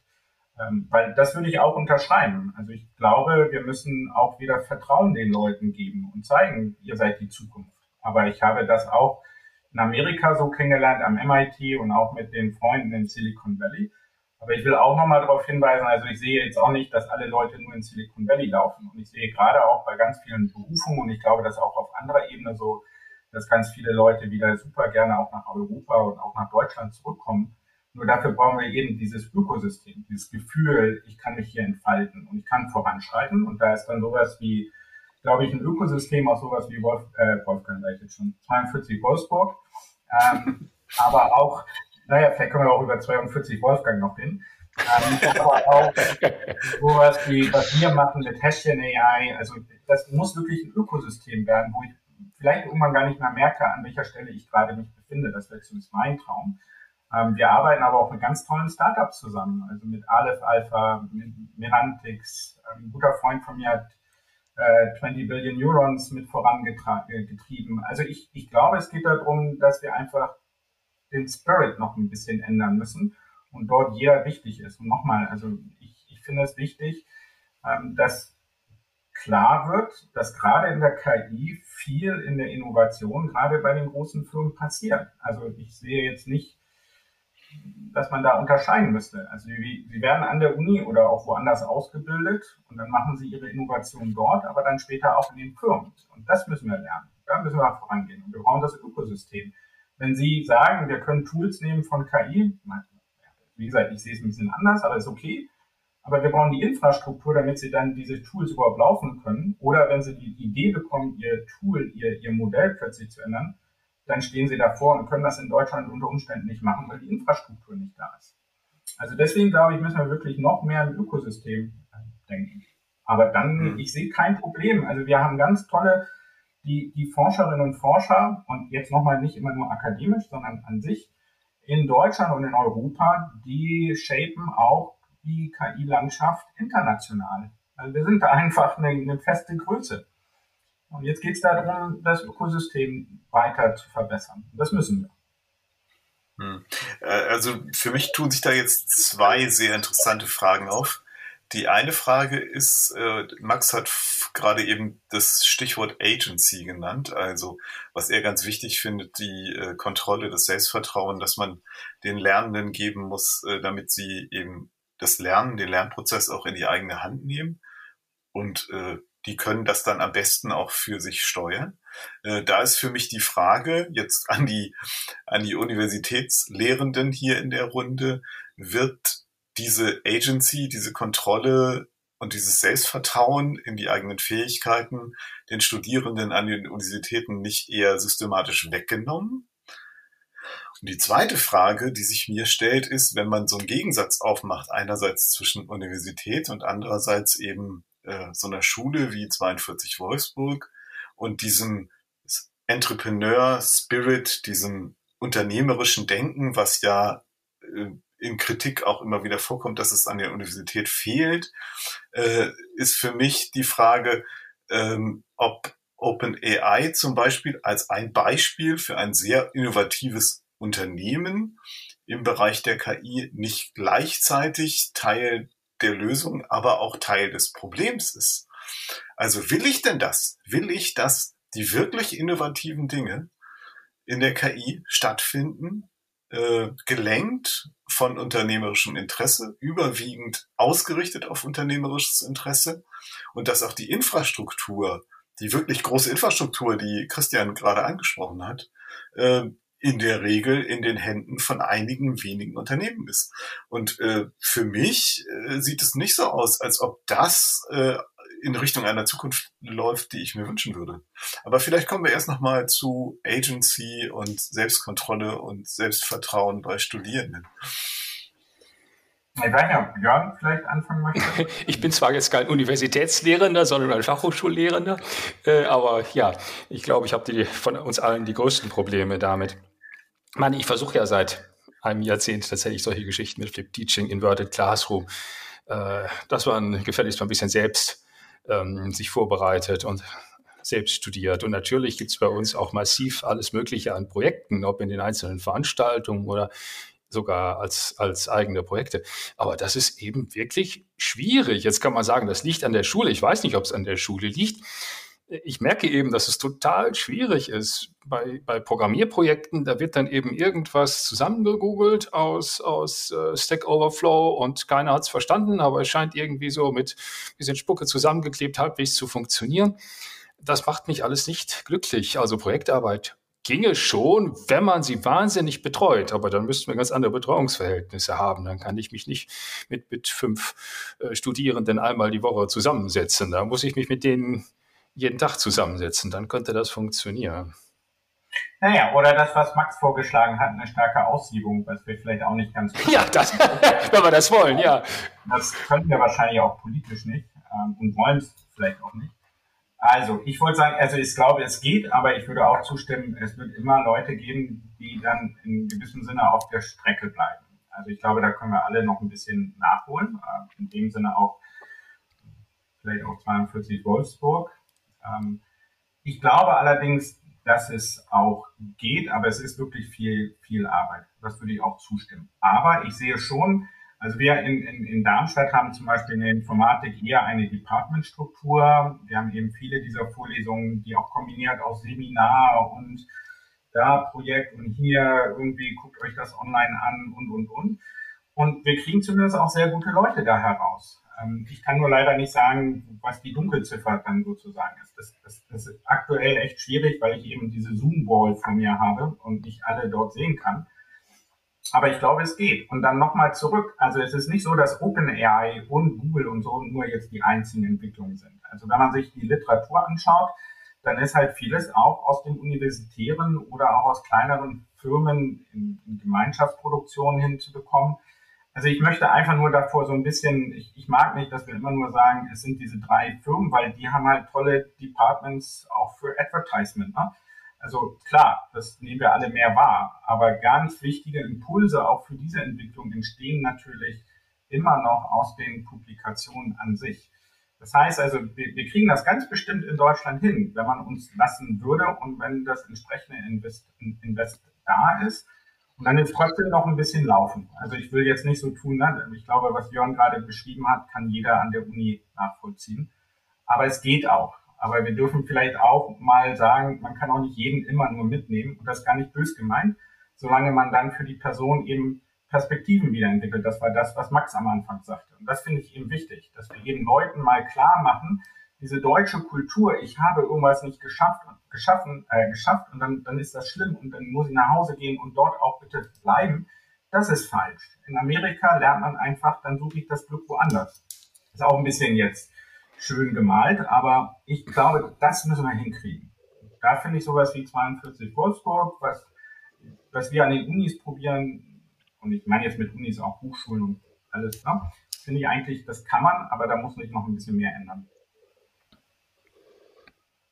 Ähm, weil das würde ich auch unterschreiben. Also ich glaube, wir müssen auch wieder Vertrauen den Leuten geben und zeigen, ihr seid die Zukunft. Aber ich habe das auch in Amerika so kennengelernt am MIT und auch mit den Freunden in Silicon Valley. Aber ich will auch nochmal darauf hinweisen, also ich sehe jetzt auch nicht, dass alle Leute nur in Silicon Valley laufen. Und ich sehe gerade auch bei ganz vielen Berufungen, und ich glaube, dass auch auf anderer Ebene so, dass ganz viele Leute wieder super gerne auch nach Europa und auch nach Deutschland zurückkommen, nur dafür brauchen wir eben dieses Ökosystem, dieses Gefühl, ich kann mich hier entfalten und ich kann voranschreiten. Und da ist dann sowas wie, glaube ich, ein Ökosystem aus sowas wie Wolf, äh, Wolfgang, sag ich jetzt schon, 42 Wolfsburg. Ähm, aber auch, naja, vielleicht können wir auch über 42 Wolfgang noch hin. Ähm, aber auch sowas wie, was wir machen mit Häschen AI. Also das muss wirklich ein Ökosystem werden, wo ich vielleicht irgendwann gar nicht mehr merke, an welcher Stelle ich gerade mich befinde. Das wäre zumindest mein Traum. Ähm, wir arbeiten aber auch mit ganz tollen Startups zusammen, also mit Aleph Alpha, mit Merantix. Ähm, ein guter Freund von mir hat äh, 20 Billion Neurons mit vorangetrieben. Also ich, ich glaube, es geht darum, dass wir einfach den Spirit noch ein bisschen ändern müssen und dort jeder wichtig ist. Und nochmal, also ich, ich finde es wichtig, ähm, dass klar wird, dass gerade in der KI viel in der Innovation, gerade bei den großen Firmen passiert. Also ich sehe jetzt nicht dass man da unterscheiden müsste. Also sie, werden an der Uni oder auch woanders ausgebildet und dann machen sie ihre Innovation dort, aber dann später auch in den Firmen. Und das müssen wir lernen. Da müssen wir vorangehen. Und wir brauchen das Ökosystem. Wenn Sie sagen, wir können Tools nehmen von KI, wie gesagt, ich sehe es ein bisschen anders, aber ist okay. Aber wir brauchen die Infrastruktur, damit Sie dann diese Tools überhaupt laufen können. Oder wenn Sie die Idee bekommen, Ihr Tool, Ihr, Ihr Modell plötzlich zu ändern, dann stehen sie davor und können das in Deutschland unter Umständen nicht machen, weil die Infrastruktur nicht da ist. Also deswegen glaube ich, müssen wir wirklich noch mehr im Ökosystem denken. Aber dann, mhm. ich sehe kein Problem. Also wir haben ganz tolle, die, die Forscherinnen und Forscher und jetzt nochmal nicht immer nur akademisch, sondern an sich in Deutschland und in Europa, die shapen auch die KI-Landschaft international. Also wir sind da einfach eine, eine feste Größe. Und jetzt geht es darum, das Ökosystem weiter zu verbessern. Und das müssen wir. Hm. Äh, also für mich tun sich da jetzt zwei sehr interessante Fragen auf. Die eine Frage ist, äh, Max hat gerade eben das Stichwort Agency genannt, also was er ganz wichtig findet, die äh, Kontrolle, das Selbstvertrauen, dass man den Lernenden geben muss, damit sie eben das Lernen, den Lernprozess auch in die eigene Hand nehmen und die können das dann am besten auch für sich steuern. Äh, da ist für mich die Frage jetzt an die, an die Universitätslehrenden hier in der Runde, wird diese Agency, diese Kontrolle und dieses Selbstvertrauen in die eigenen Fähigkeiten den Studierenden an den Universitäten nicht eher systematisch weggenommen? Und die zweite Frage, die sich mir stellt, ist, wenn man so einen Gegensatz aufmacht, einerseits zwischen Universität und andererseits eben äh, so einer Schule wie 42 Wolfsburg und diesem Entrepreneur Spirit, diesem unternehmerischen Denken, was ja äh, in Kritik auch immer wieder vorkommt, dass es an der Universität fehlt, äh, ist für mich die Frage, ähm, ob OpenAI zum Beispiel als ein Beispiel für ein sehr innovatives Unternehmen im Bereich der KI nicht gleichzeitig Teil der Lösung, aber auch Teil des Problems ist. Also will ich denn das? Will ich, dass die wirklich innovativen Dinge in der KI stattfinden, äh, gelenkt von unternehmerischem Interesse, überwiegend ausgerichtet auf unternehmerisches Interesse und dass auch die Infrastruktur, die wirklich große Infrastruktur, die Christian gerade angesprochen hat, äh, in der Regel in den Händen von einigen wenigen Unternehmen ist. Und äh, für mich äh, sieht es nicht so aus, als ob das äh, in Richtung einer Zukunft läuft, die ich mir wünschen würde. Aber vielleicht kommen wir erst noch mal zu Agency und Selbstkontrolle und Selbstvertrauen bei Studierenden. Ich weiß nicht, ob Björn vielleicht anfangen möchte. Ich bin zwar jetzt kein Universitätslehrender, sondern ein Fachhochschullehrender, äh, aber ja, ich glaube, ich habe von uns allen die größten Probleme damit. Ich meine, ich versuche ja seit einem Jahrzehnt tatsächlich solche Geschichten mit Flip Teaching, Inverted Classroom, äh, dass man gefälligst mal ein bisschen selbst ähm, sich vorbereitet und selbst studiert. Und natürlich gibt es bei uns auch massiv alles Mögliche an Projekten, ob in den einzelnen Veranstaltungen oder sogar als, als eigene Projekte. Aber das ist eben wirklich schwierig. Jetzt kann man sagen, das liegt an der Schule. Ich weiß nicht, ob es an der Schule liegt ich merke eben, dass es total schwierig ist. Bei, bei Programmierprojekten, da wird dann eben irgendwas zusammengegoogelt aus, aus äh, Stack Overflow und keiner hat es verstanden, aber es scheint irgendwie so mit bisschen Spucke zusammengeklebt halbwegs zu funktionieren. Das macht mich alles nicht glücklich. Also Projektarbeit ginge schon, wenn man sie wahnsinnig betreut, aber dann müssten wir ganz andere Betreuungsverhältnisse haben. Dann kann ich mich nicht mit, mit fünf äh, Studierenden einmal die Woche zusammensetzen. Da muss ich mich mit denen jeden Tag zusammensetzen, dann könnte das funktionieren. Naja, oder das, was Max vorgeschlagen hat, eine starke Aussiebung, was wir vielleicht auch nicht ganz. Ja, das, wenn wir das wollen, ja. Das könnten wir wahrscheinlich auch politisch nicht ähm, und wollen es vielleicht auch nicht. Also, ich wollte sagen, also ich glaube, es geht, aber ich würde auch zustimmen, es wird immer Leute geben, die dann in gewissem Sinne auf der Strecke bleiben. Also ich glaube, da können wir alle noch ein bisschen nachholen. Äh, in dem Sinne auch vielleicht auch 42 Wolfsburg. Ähm, ich glaube allerdings, dass es auch geht, aber es ist wirklich viel, viel Arbeit. Das würde ich auch zustimmen. Aber ich sehe schon, also wir in, in, in Darmstadt haben zum Beispiel in der Informatik eher eine Departmentstruktur. Wir haben eben viele dieser Vorlesungen, die auch kombiniert aus Seminar und da Projekt und hier irgendwie guckt euch das online an und, und, und. Und wir kriegen zumindest auch sehr gute Leute da heraus. Ähm, ich kann nur leider nicht sagen, was die Dunkelziffer dann sozusagen ist. Das, das, das ist aktuell echt schwierig, weil ich eben diese Zoom-Wall von mir habe und nicht alle dort sehen kann. Aber ich glaube, es geht. Und dann nochmal zurück. Also es ist nicht so, dass OpenAI und Google und so nur jetzt die einzigen Entwicklungen sind. Also wenn man sich die Literatur anschaut, dann ist halt vieles auch aus den universitären oder auch aus kleineren Firmen in, in Gemeinschaftsproduktionen hinzubekommen. Also ich möchte einfach nur davor so ein bisschen, ich, ich mag nicht, dass wir immer nur sagen, es sind diese drei Firmen, weil die haben halt tolle Departments auch für Advertisement. Ne? Also klar, das nehmen wir alle mehr wahr, aber ganz wichtige Impulse auch für diese Entwicklung entstehen natürlich immer noch aus den Publikationen an sich. Das heißt also, wir, wir kriegen das ganz bestimmt in Deutschland hin, wenn man uns lassen würde und wenn das entsprechende Invest, Invest da ist. Und dann ist trotzdem noch ein bisschen laufen. Also ich will jetzt nicht so tun, ne? ich glaube, was Jörn gerade beschrieben hat, kann jeder an der Uni nachvollziehen. Aber es geht auch. Aber wir dürfen vielleicht auch mal sagen, man kann auch nicht jeden immer nur mitnehmen und das ist gar nicht bös gemeint, solange man dann für die Person eben Perspektiven wiederentwickelt. Das war das, was Max am Anfang sagte. Und das finde ich eben wichtig, dass wir eben Leuten mal klar machen, diese deutsche Kultur, ich habe irgendwas nicht geschafft, geschaffen, äh, geschafft und dann, dann ist das schlimm und dann muss ich nach Hause gehen und dort auch bitte bleiben. Das ist falsch. In Amerika lernt man einfach, dann suche ich das Glück woanders. Ist auch ein bisschen jetzt schön gemalt, aber ich glaube, das müssen wir hinkriegen. Da finde ich sowas wie 42 Wolfsburg, was, was wir an den Unis probieren, und ich meine jetzt mit Unis auch Hochschulen und alles, ne? finde ich eigentlich, das kann man, aber da muss sich noch ein bisschen mehr ändern.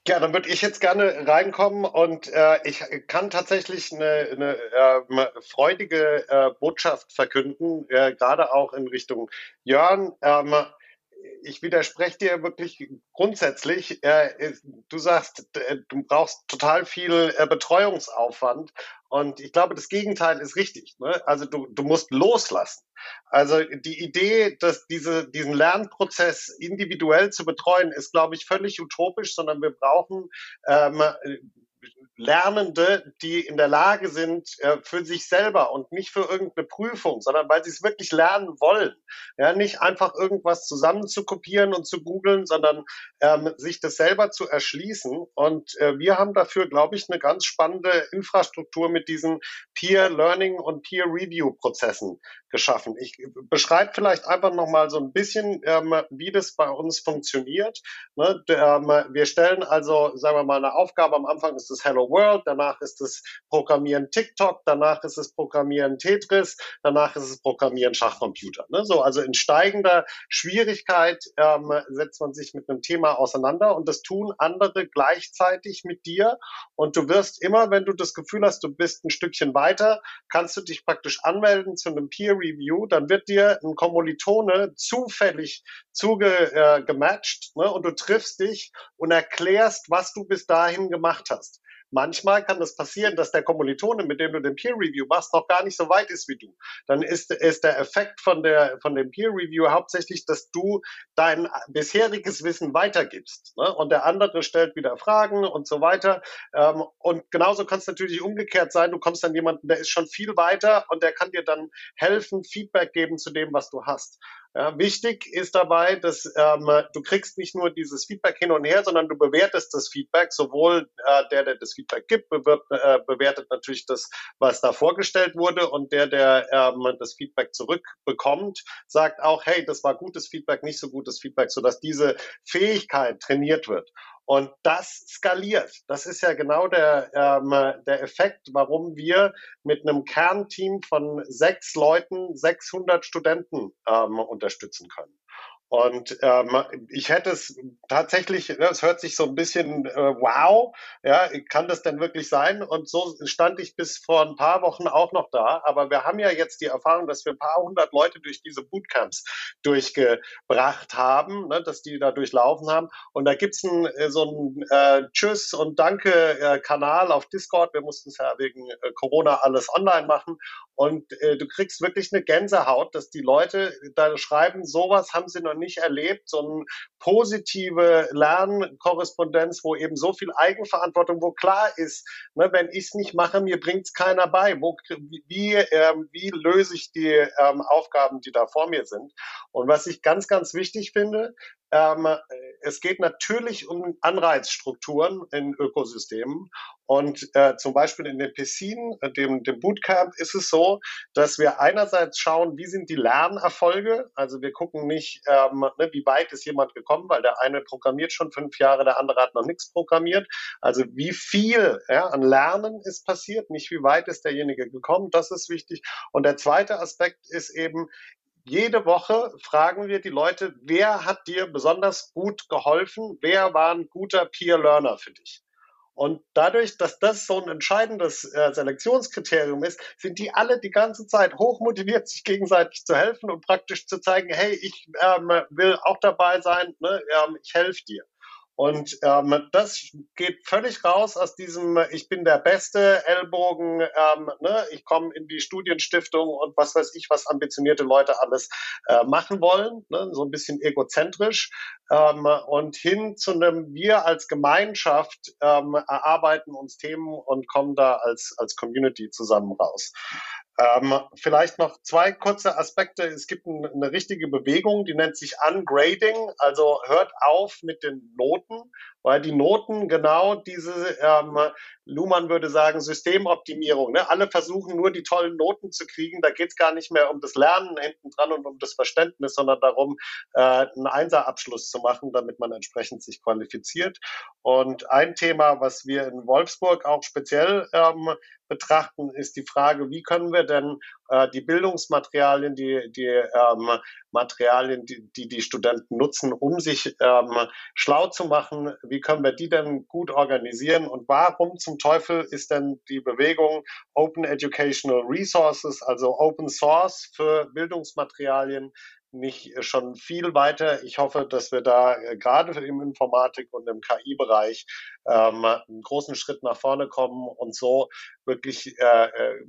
Ja, dann würde ich jetzt gerne reinkommen und äh, ich kann tatsächlich eine, eine äh, freudige äh, Botschaft verkünden, äh, gerade auch in Richtung Jörn. Ähm, ich widerspreche dir wirklich grundsätzlich. Du sagst, äh, du brauchst total viel äh, Betreuungsaufwand. Und ich glaube, das Gegenteil ist richtig. Ne? Also du, du musst loslassen. Also die Idee, dass diese, diesen Lernprozess individuell zu betreuen, ist, glaube ich, völlig utopisch, sondern wir brauchen ähm, Lernende, die in der Lage sind, äh, für sich selber und nicht für irgendeine Prüfung, sondern weil sie es wirklich lernen wollen. Ja, nicht einfach irgendwas zusammen zu kopieren und zu googeln, sondern ähm, sich das selber zu erschließen. Und äh, wir haben dafür, glaube ich, eine ganz spannende Infrastruktur mit diesen Peer Learning und Peer Review Prozessen geschaffen. Ich beschreibe vielleicht einfach noch mal so ein bisschen, ähm, wie das bei uns funktioniert. Ne? Ähm, wir stellen also, sagen wir mal, eine Aufgabe. Am Anfang ist das Hello World, danach ist es Programmieren TikTok, danach ist es Programmieren Tetris, danach ist es Programmieren Schachcomputer. Ne? So, also in steigender Schwierigkeit ähm, setzt man sich mit einem Thema auseinander und das tun andere gleichzeitig mit dir. Und du wirst immer, wenn du das Gefühl hast, du bist ein Stückchen weiter, kannst du dich praktisch anmelden zu einem Peer Review, dann wird dir ein Kommilitone zufällig zugematcht äh, ne, und du triffst dich und erklärst, was du bis dahin gemacht hast. Manchmal kann es das passieren, dass der Kommilitone, mit dem du den Peer Review machst, noch gar nicht so weit ist wie du. Dann ist, ist der Effekt von, der, von dem Peer Review hauptsächlich, dass du dein bisheriges Wissen weitergibst. Ne? Und der andere stellt wieder Fragen und so weiter. Ähm, und genauso kann es natürlich umgekehrt sein. Du kommst an jemanden, der ist schon viel weiter und der kann dir dann helfen, Feedback geben zu dem, was du hast. Ja, wichtig ist dabei, dass ähm, du kriegst nicht nur dieses Feedback hin und her, sondern du bewertest das Feedback. Sowohl äh, der, der das Feedback gibt, bewirbt, äh, bewertet natürlich das, was da vorgestellt wurde, und der, der ähm, das Feedback zurückbekommt, sagt auch, hey, das war gutes Feedback, nicht so gutes Feedback, sodass diese Fähigkeit trainiert wird. Und das skaliert. Das ist ja genau der, ähm, der Effekt, warum wir mit einem Kernteam von sechs Leuten 600 Studenten ähm, unterstützen können. Und ähm, ich hätte es tatsächlich, ne, es hört sich so ein bisschen äh, wow, ja, kann das denn wirklich sein? Und so stand ich bis vor ein paar Wochen auch noch da. Aber wir haben ja jetzt die Erfahrung, dass wir ein paar hundert Leute durch diese Bootcamps durchgebracht haben, ne, dass die da durchlaufen haben. Und da gibt's ein, äh, so ein äh, Tschüss und Danke-Kanal äh, auf Discord. Wir mussten es ja wegen äh, Corona alles online machen. Und äh, du kriegst wirklich eine Gänsehaut, dass die Leute da schreiben, sowas haben sie noch nicht erlebt, so eine positive Lernkorrespondenz, wo eben so viel Eigenverantwortung, wo klar ist, ne, wenn ich es nicht mache, mir bringt es keiner bei. Wo, wie, ähm, wie löse ich die ähm, Aufgaben, die da vor mir sind? Und was ich ganz, ganz wichtig finde, ähm, es geht natürlich um Anreizstrukturen in Ökosystemen. Und äh, zum Beispiel in den Pessinen, äh, dem, dem Bootcamp, ist es so, dass wir einerseits schauen, wie sind die Lernerfolge. Also wir gucken nicht, ähm, ne, wie weit ist jemand gekommen, weil der eine programmiert schon fünf Jahre, der andere hat noch nichts programmiert. Also wie viel ja, an Lernen ist passiert, nicht wie weit ist derjenige gekommen. Das ist wichtig. Und der zweite Aspekt ist eben, jede Woche fragen wir die Leute, wer hat dir besonders gut geholfen? Wer war ein guter Peer Learner für dich? Und dadurch, dass das so ein entscheidendes äh, Selektionskriterium ist, sind die alle die ganze Zeit hochmotiviert, sich gegenseitig zu helfen und praktisch zu zeigen, hey, ich ähm, will auch dabei sein, ne? ähm, ich helfe dir. Und ähm, das geht völlig raus aus diesem Ich bin der beste Ellbogen, ähm, ne? ich komme in die Studienstiftung und was weiß ich, was ambitionierte Leute alles äh, machen wollen, ne? so ein bisschen egozentrisch ähm, und hin zu einem Wir als Gemeinschaft ähm, erarbeiten uns Themen und kommen da als, als Community zusammen raus. Ähm, vielleicht noch zwei kurze Aspekte. Es gibt ein, eine richtige Bewegung, die nennt sich Ungrading. Also hört auf mit den Noten, weil die Noten genau diese, ähm, Luhmann würde sagen, Systemoptimierung. Ne? Alle versuchen nur die tollen Noten zu kriegen. Da geht es gar nicht mehr um das Lernen hinten dran und um das Verständnis, sondern darum, äh, einen Einserabschluss zu machen, damit man entsprechend sich qualifiziert. Und ein Thema, was wir in Wolfsburg auch speziell ähm, betrachten, ist die Frage, wie können wir denn die Bildungsmaterialien, die, die ähm, Materialien, die, die, die Studenten nutzen, um sich ähm, schlau zu machen. Wie können wir die denn gut organisieren? Und warum zum Teufel ist denn die Bewegung Open Educational Resources, also Open Source für Bildungsmaterialien, nicht schon viel weiter. Ich hoffe, dass wir da äh, gerade im Informatik und im KI-Bereich ähm, einen großen Schritt nach vorne kommen und so wirklich äh, äh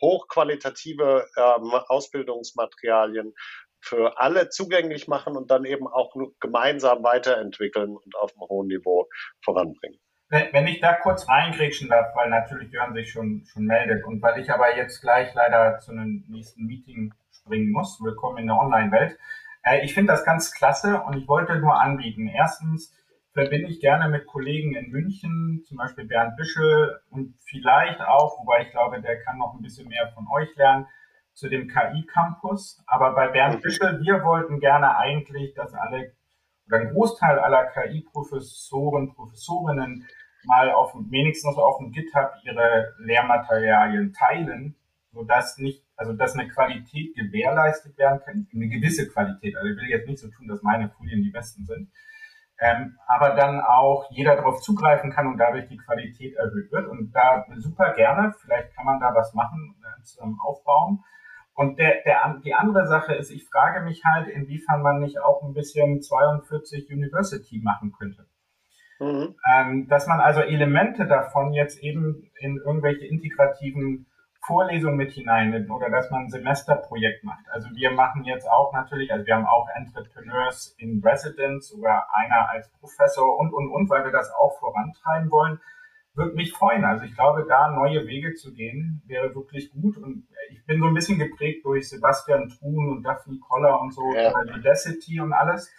hochqualitative ähm, Ausbildungsmaterialien für alle zugänglich machen und dann eben auch gemeinsam weiterentwickeln und auf einem hohen Niveau voranbringen. Wenn ich da kurz reingrätschen darf, weil natürlich Jörn sich schon, schon meldet und weil ich aber jetzt gleich leider zu einem nächsten Meeting springen muss, willkommen in der Online-Welt. Äh, ich finde das ganz klasse und ich wollte nur anbieten. Erstens verbinde ich gerne mit Kollegen in München, zum Beispiel Bernd Büschel und vielleicht auch, wobei ich glaube, der kann noch ein bisschen mehr von euch lernen, zu dem KI-Campus. Aber bei Bernd Büschel, wir wollten gerne eigentlich, dass alle oder ein Großteil aller KI-Professoren, Professorinnen mal auf wenigstens auf dem GitHub ihre Lehrmaterialien teilen, sodass nicht, also dass eine Qualität gewährleistet werden kann, eine gewisse Qualität. Also ich will jetzt nicht so tun, dass meine Folien die besten sind, ähm, aber dann auch jeder darauf zugreifen kann und dadurch die Qualität erhöht wird. Und da super gerne, vielleicht kann man da was machen, äh, zusammen aufbauen. Und der, der, die andere Sache ist, ich frage mich halt, inwiefern man nicht auch ein bisschen 42 University machen könnte. Mhm. Ähm, dass man also Elemente davon jetzt eben in irgendwelche integrativen Vorlesungen mit hineinnimmt oder dass man ein Semesterprojekt macht. Also wir machen jetzt auch natürlich, also wir haben auch Entrepreneurs in Residence oder einer als Professor und, und, und, weil wir das auch vorantreiben wollen würde mich freuen. Also ich glaube, da neue Wege zu gehen, wäre wirklich gut. Und ich bin so ein bisschen geprägt durch Sebastian Thun und Daphne Koller und so, ja. Udacity und alles.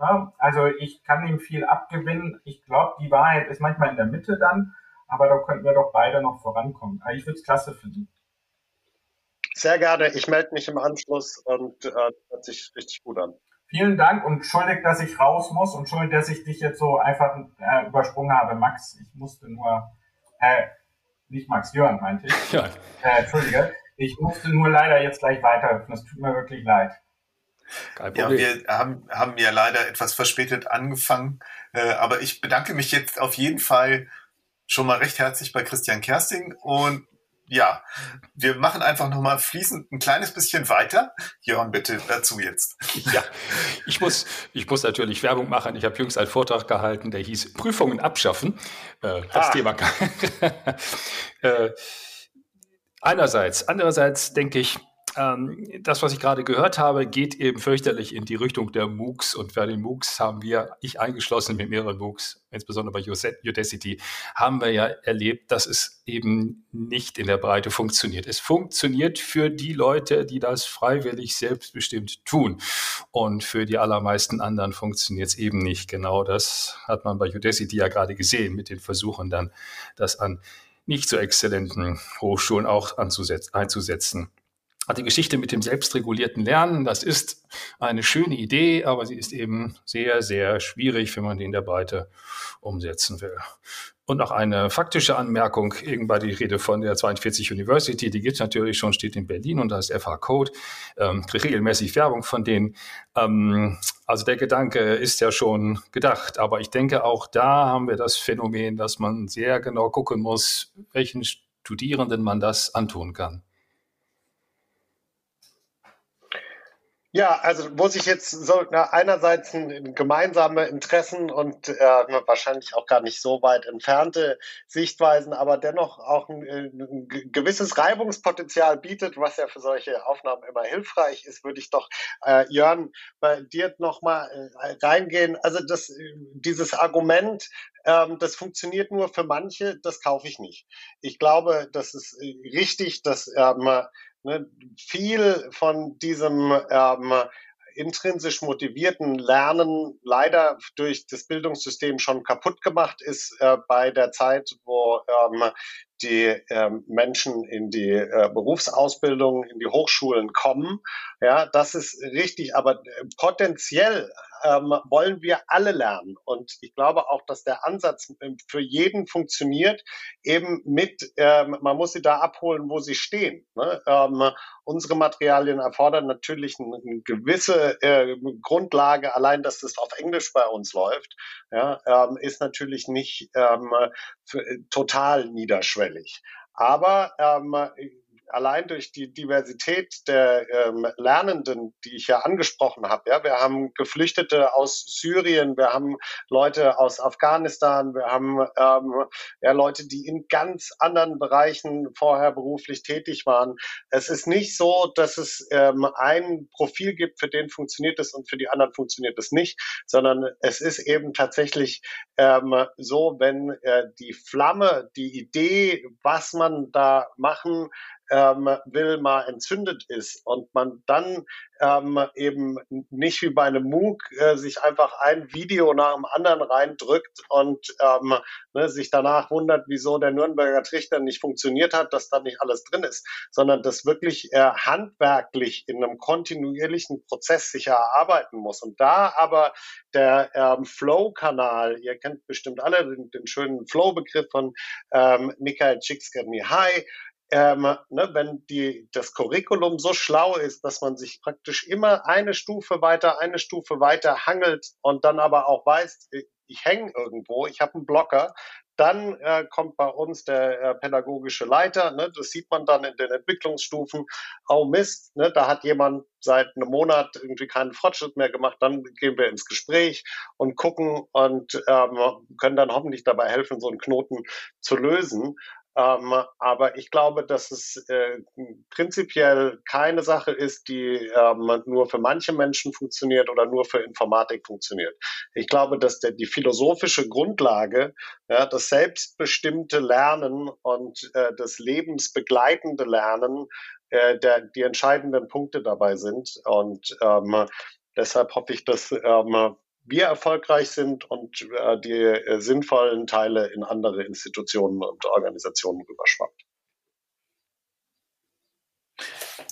Ja, also ich kann ihm viel abgewinnen. Ich glaube, die Wahrheit ist manchmal in der Mitte dann, aber da könnten wir doch beide noch vorankommen. Aber ich würde es klasse finden. Sehr gerne. Ich melde mich im Anschluss und äh, hört sich richtig gut an. Vielen Dank und schuldig, dass ich raus muss und schuldig, dass ich dich jetzt so einfach äh, übersprungen habe, Max. Ich musste nur, äh, nicht Max, Jörn meinte ich. Ja. Äh, Entschuldige. Ich musste nur leider jetzt gleich weiter. Das tut mir wirklich leid. Ja, wir haben, haben ja leider etwas verspätet angefangen, äh, aber ich bedanke mich jetzt auf jeden Fall schon mal recht herzlich bei Christian Kersting und ja, wir machen einfach nochmal fließend ein kleines bisschen weiter. Jörn, bitte dazu jetzt. Ja, ich muss, ich muss natürlich Werbung machen. Ich habe jüngst einen Vortrag gehalten, der hieß Prüfungen abschaffen. Äh, das ah. Thema. äh, einerseits. Andererseits denke ich, ähm, das, was ich gerade gehört habe, geht eben fürchterlich in die Richtung der MOOCs. Und bei den MOOCs haben wir, ich eingeschlossen mit mehreren MOOCs, insbesondere bei Udacity, haben wir ja erlebt, dass es eben nicht in der Breite funktioniert. Es funktioniert für die Leute, die das freiwillig selbstbestimmt tun. Und für die allermeisten anderen funktioniert es eben nicht. Genau das hat man bei Udacity ja gerade gesehen mit den Versuchen dann, das an nicht so exzellenten Hochschulen auch einzusetzen die Geschichte mit dem selbstregulierten Lernen, das ist eine schöne Idee, aber sie ist eben sehr, sehr schwierig, wenn man die in der Breite umsetzen will. Und noch eine faktische Anmerkung, irgendwann die Rede von der 42 University, die gibt natürlich schon, steht in Berlin und da ist FH Code, ähm, kriege regelmäßig Werbung von denen. Ähm, also der Gedanke ist ja schon gedacht, aber ich denke auch da haben wir das Phänomen, dass man sehr genau gucken muss, welchen Studierenden man das antun kann. Ja, also wo sich jetzt so na, einerseits gemeinsame Interessen und äh, wahrscheinlich auch gar nicht so weit entfernte Sichtweisen, aber dennoch auch ein, ein, gewisses Reibungspotenzial bietet, was ja für solche Aufnahmen immer hilfreich ist, würde ich doch äh, Jörn bei dir nochmal äh, reingehen. Also das, dieses Argument, ähm, das funktioniert nur für manche, das kaufe ich nicht. Ich glaube, das ist richtig, dass ähm, ne, viel von diesem ähm, intrinsisch motivierten Lernen leider durch das Bildungssystem schon kaputt gemacht ist äh, bei der Zeit, wo ähm, die ähm, Menschen in die äh, Berufsausbildung, in die Hochschulen kommen. Ja, das ist richtig, aber äh, potenziell ähm, wollen wir alle lernen. Und ich glaube auch, dass der Ansatz ähm, für jeden funktioniert, eben mit, ähm, man muss sie da abholen, wo sie stehen. Ne? Ähm, unsere Materialien erfordern natürlich eine, eine gewisse äh, Grundlage, allein dass das auf Englisch bei uns läuft, ja, ähm, ist natürlich nicht ähm, für, total niederschwellig. Aber ähm, allein durch die Diversität der ähm, Lernenden, die ich ja angesprochen habe, ja, wir haben Geflüchtete aus Syrien, wir haben Leute aus Afghanistan, wir haben ähm, ja, Leute, die in ganz anderen Bereichen vorher beruflich tätig waren. Es ist nicht so, dass es ähm, ein Profil gibt, für den funktioniert es und für die anderen funktioniert es nicht, sondern es ist eben tatsächlich ähm, so, wenn äh, die Flamme, die Idee, was man da machen ähm, will, mal entzündet ist und man dann ähm, eben nicht wie bei einem MOOC äh, sich einfach ein Video nach dem anderen reindrückt und ähm, ne, sich danach wundert, wieso der Nürnberger Trichter nicht funktioniert hat, dass da nicht alles drin ist, sondern das wirklich äh, handwerklich in einem kontinuierlichen Prozess sich erarbeiten muss. Und da aber der ähm, Flow-Kanal, ihr kennt bestimmt alle den, den schönen Flow-Begriff von ähm, Mikhail Csikszentmihalyi, ähm, ne, wenn die, das Curriculum so schlau ist, dass man sich praktisch immer eine Stufe weiter, eine Stufe weiter hangelt und dann aber auch weiß, ich hänge irgendwo, ich habe einen Blocker, dann äh, kommt bei uns der äh, pädagogische Leiter, ne, das sieht man dann in den Entwicklungsstufen, oh Mist, ne, da hat jemand seit einem Monat irgendwie keinen Fortschritt mehr gemacht, dann gehen wir ins Gespräch und gucken und ähm, können dann hoffentlich dabei helfen, so einen Knoten zu lösen. Ähm, aber ich glaube, dass es äh, prinzipiell keine Sache ist, die ähm, nur für manche Menschen funktioniert oder nur für Informatik funktioniert. Ich glaube, dass der, die philosophische Grundlage, ja, das selbstbestimmte Lernen und äh, das lebensbegleitende Lernen äh, der, die entscheidenden Punkte dabei sind. Und ähm, deshalb hoffe ich, dass ähm, wir erfolgreich sind und äh, die äh, sinnvollen Teile in andere Institutionen und Organisationen rüberschwappt.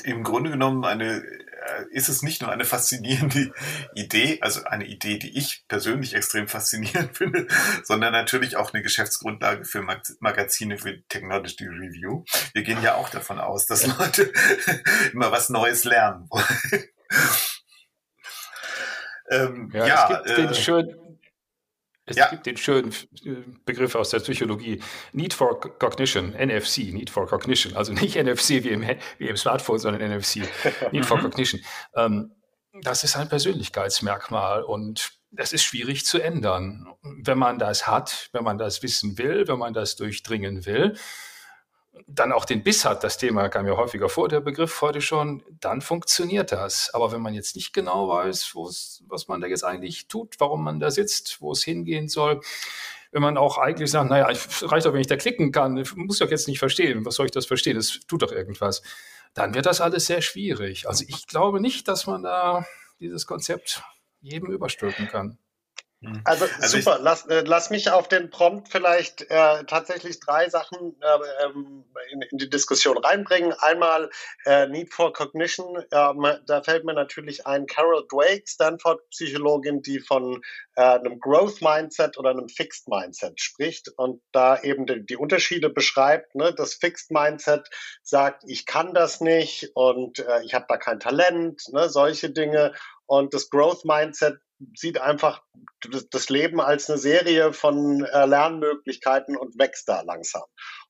Im Grunde genommen eine, äh, ist es nicht nur eine faszinierende Idee, also eine Idee, die ich persönlich extrem faszinierend finde, sondern natürlich auch eine Geschäftsgrundlage für Magazine für Technology Review. Wir gehen ja auch davon aus, dass Leute immer was Neues lernen wollen. Ähm, ja, ja, es gibt äh, den schönen, es ja. gibt den schönen äh, Begriff aus der Psychologie, Need for Cognition, NFC, Need for Cognition, also nicht NFC wie im, wie im Smartphone, sondern NFC, Need for. Cognition. Ähm, das ist ein Persönlichkeitsmerkmal und das ist schwierig zu ändern. Wenn man das hat, wenn man das wissen will, wenn man das durchdringen will, dann auch den Biss hat, das Thema kam ja häufiger vor, der Begriff heute schon, dann funktioniert das. Aber wenn man jetzt nicht genau weiß, was man da jetzt eigentlich tut, warum man da sitzt, wo es hingehen soll, wenn man auch eigentlich sagt, naja, reicht doch, wenn ich da klicken kann, ich muss doch jetzt nicht verstehen, was soll ich das verstehen, das tut doch irgendwas, dann wird das alles sehr schwierig. Also ich glaube nicht, dass man da dieses Konzept jedem überstülpen kann. Mhm. Also, also super, lass, äh, lass mich auf den Prompt vielleicht äh, tatsächlich drei Sachen äh, in, in, die Diskussion reinbringen. Einmal äh, Need for Cognition, ähm, da fällt mir natürlich ein Carol Drake, Stanford-Psychologin, die von äh, einem Growth Mindset oder einem Fixed Mindset spricht und da eben die, die Unterschiede beschreibt. Ne? Das Fixed Mindset sagt, ich kann das nicht und äh, ich habe da kein Talent, ne? solche Dinge. Und das Growth Mindset sieht einfach das Leben als eine Serie von äh, Lernmöglichkeiten und wächst da langsam.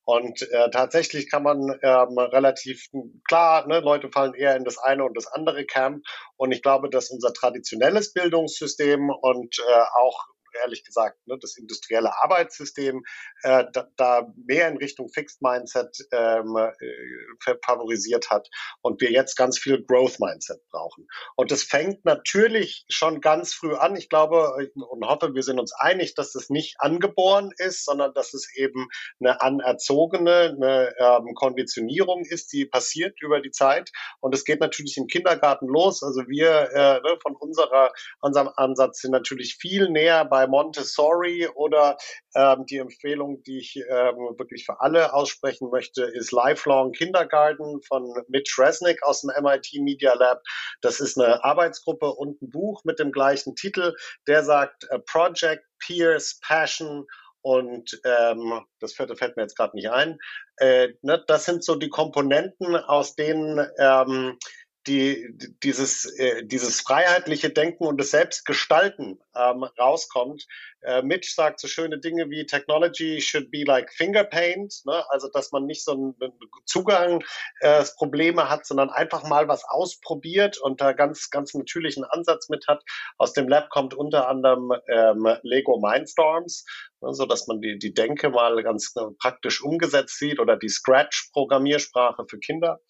Und äh, tatsächlich kann man ähm, relativ klar, ne, Leute fallen eher in das eine und das andere Camp. Und ich glaube, dass unser traditionelles Bildungssystem und äh, auch ehrlich gesagt, ne, das industrielle Arbeitssystem äh, da, da, mehr in Richtung Fixed Mindset ähm, äh, favorisiert hat und wir jetzt ganz viel Growth Mindset brauchen. Und das fängt natürlich schon ganz früh an. Ich glaube und hoffe, wir sind uns einig, dass das nicht angeboren ist, sondern dass es eben eine anerzogene eine ähm, Konditionierung ist, die passiert über die Zeit. Und es geht natürlich im Kindergarten los. Also wir äh, ne, von unserer unserem Ansatz sind natürlich viel näher bei bei Montessori oder ähm, die Empfehlung, die ich ähm, wirklich für alle aussprechen möchte, ist Lifelong Kindergarten von Mitch Resnick aus dem MIT Media Lab. Das ist eine Arbeitsgruppe und ein Buch mit dem gleichen Titel. Der sagt äh, Project, Peers, Passion und ähm, das vierte fällt mir jetzt gerade nicht ein. Äh, ne, das sind so die Komponenten, aus denen ähm, die, dieses, äh, dieses freiheitliche Denken und das Selbstgestalten ähm, rauskommt. Äh, Mitch sagt so schöne Dinge wie Technology should be like finger paint, ne? also dass man nicht so einen, einen Zugang äh, hat, sondern einfach mal was ausprobiert und da ganz, ganz natürlichen Ansatz mit hat. Aus dem Lab kommt unter anderem ähm, Lego Mindstorms, ne? so dass man die, die Denke mal ganz äh, praktisch umgesetzt sieht oder die Scratch-Programmiersprache für Kinder.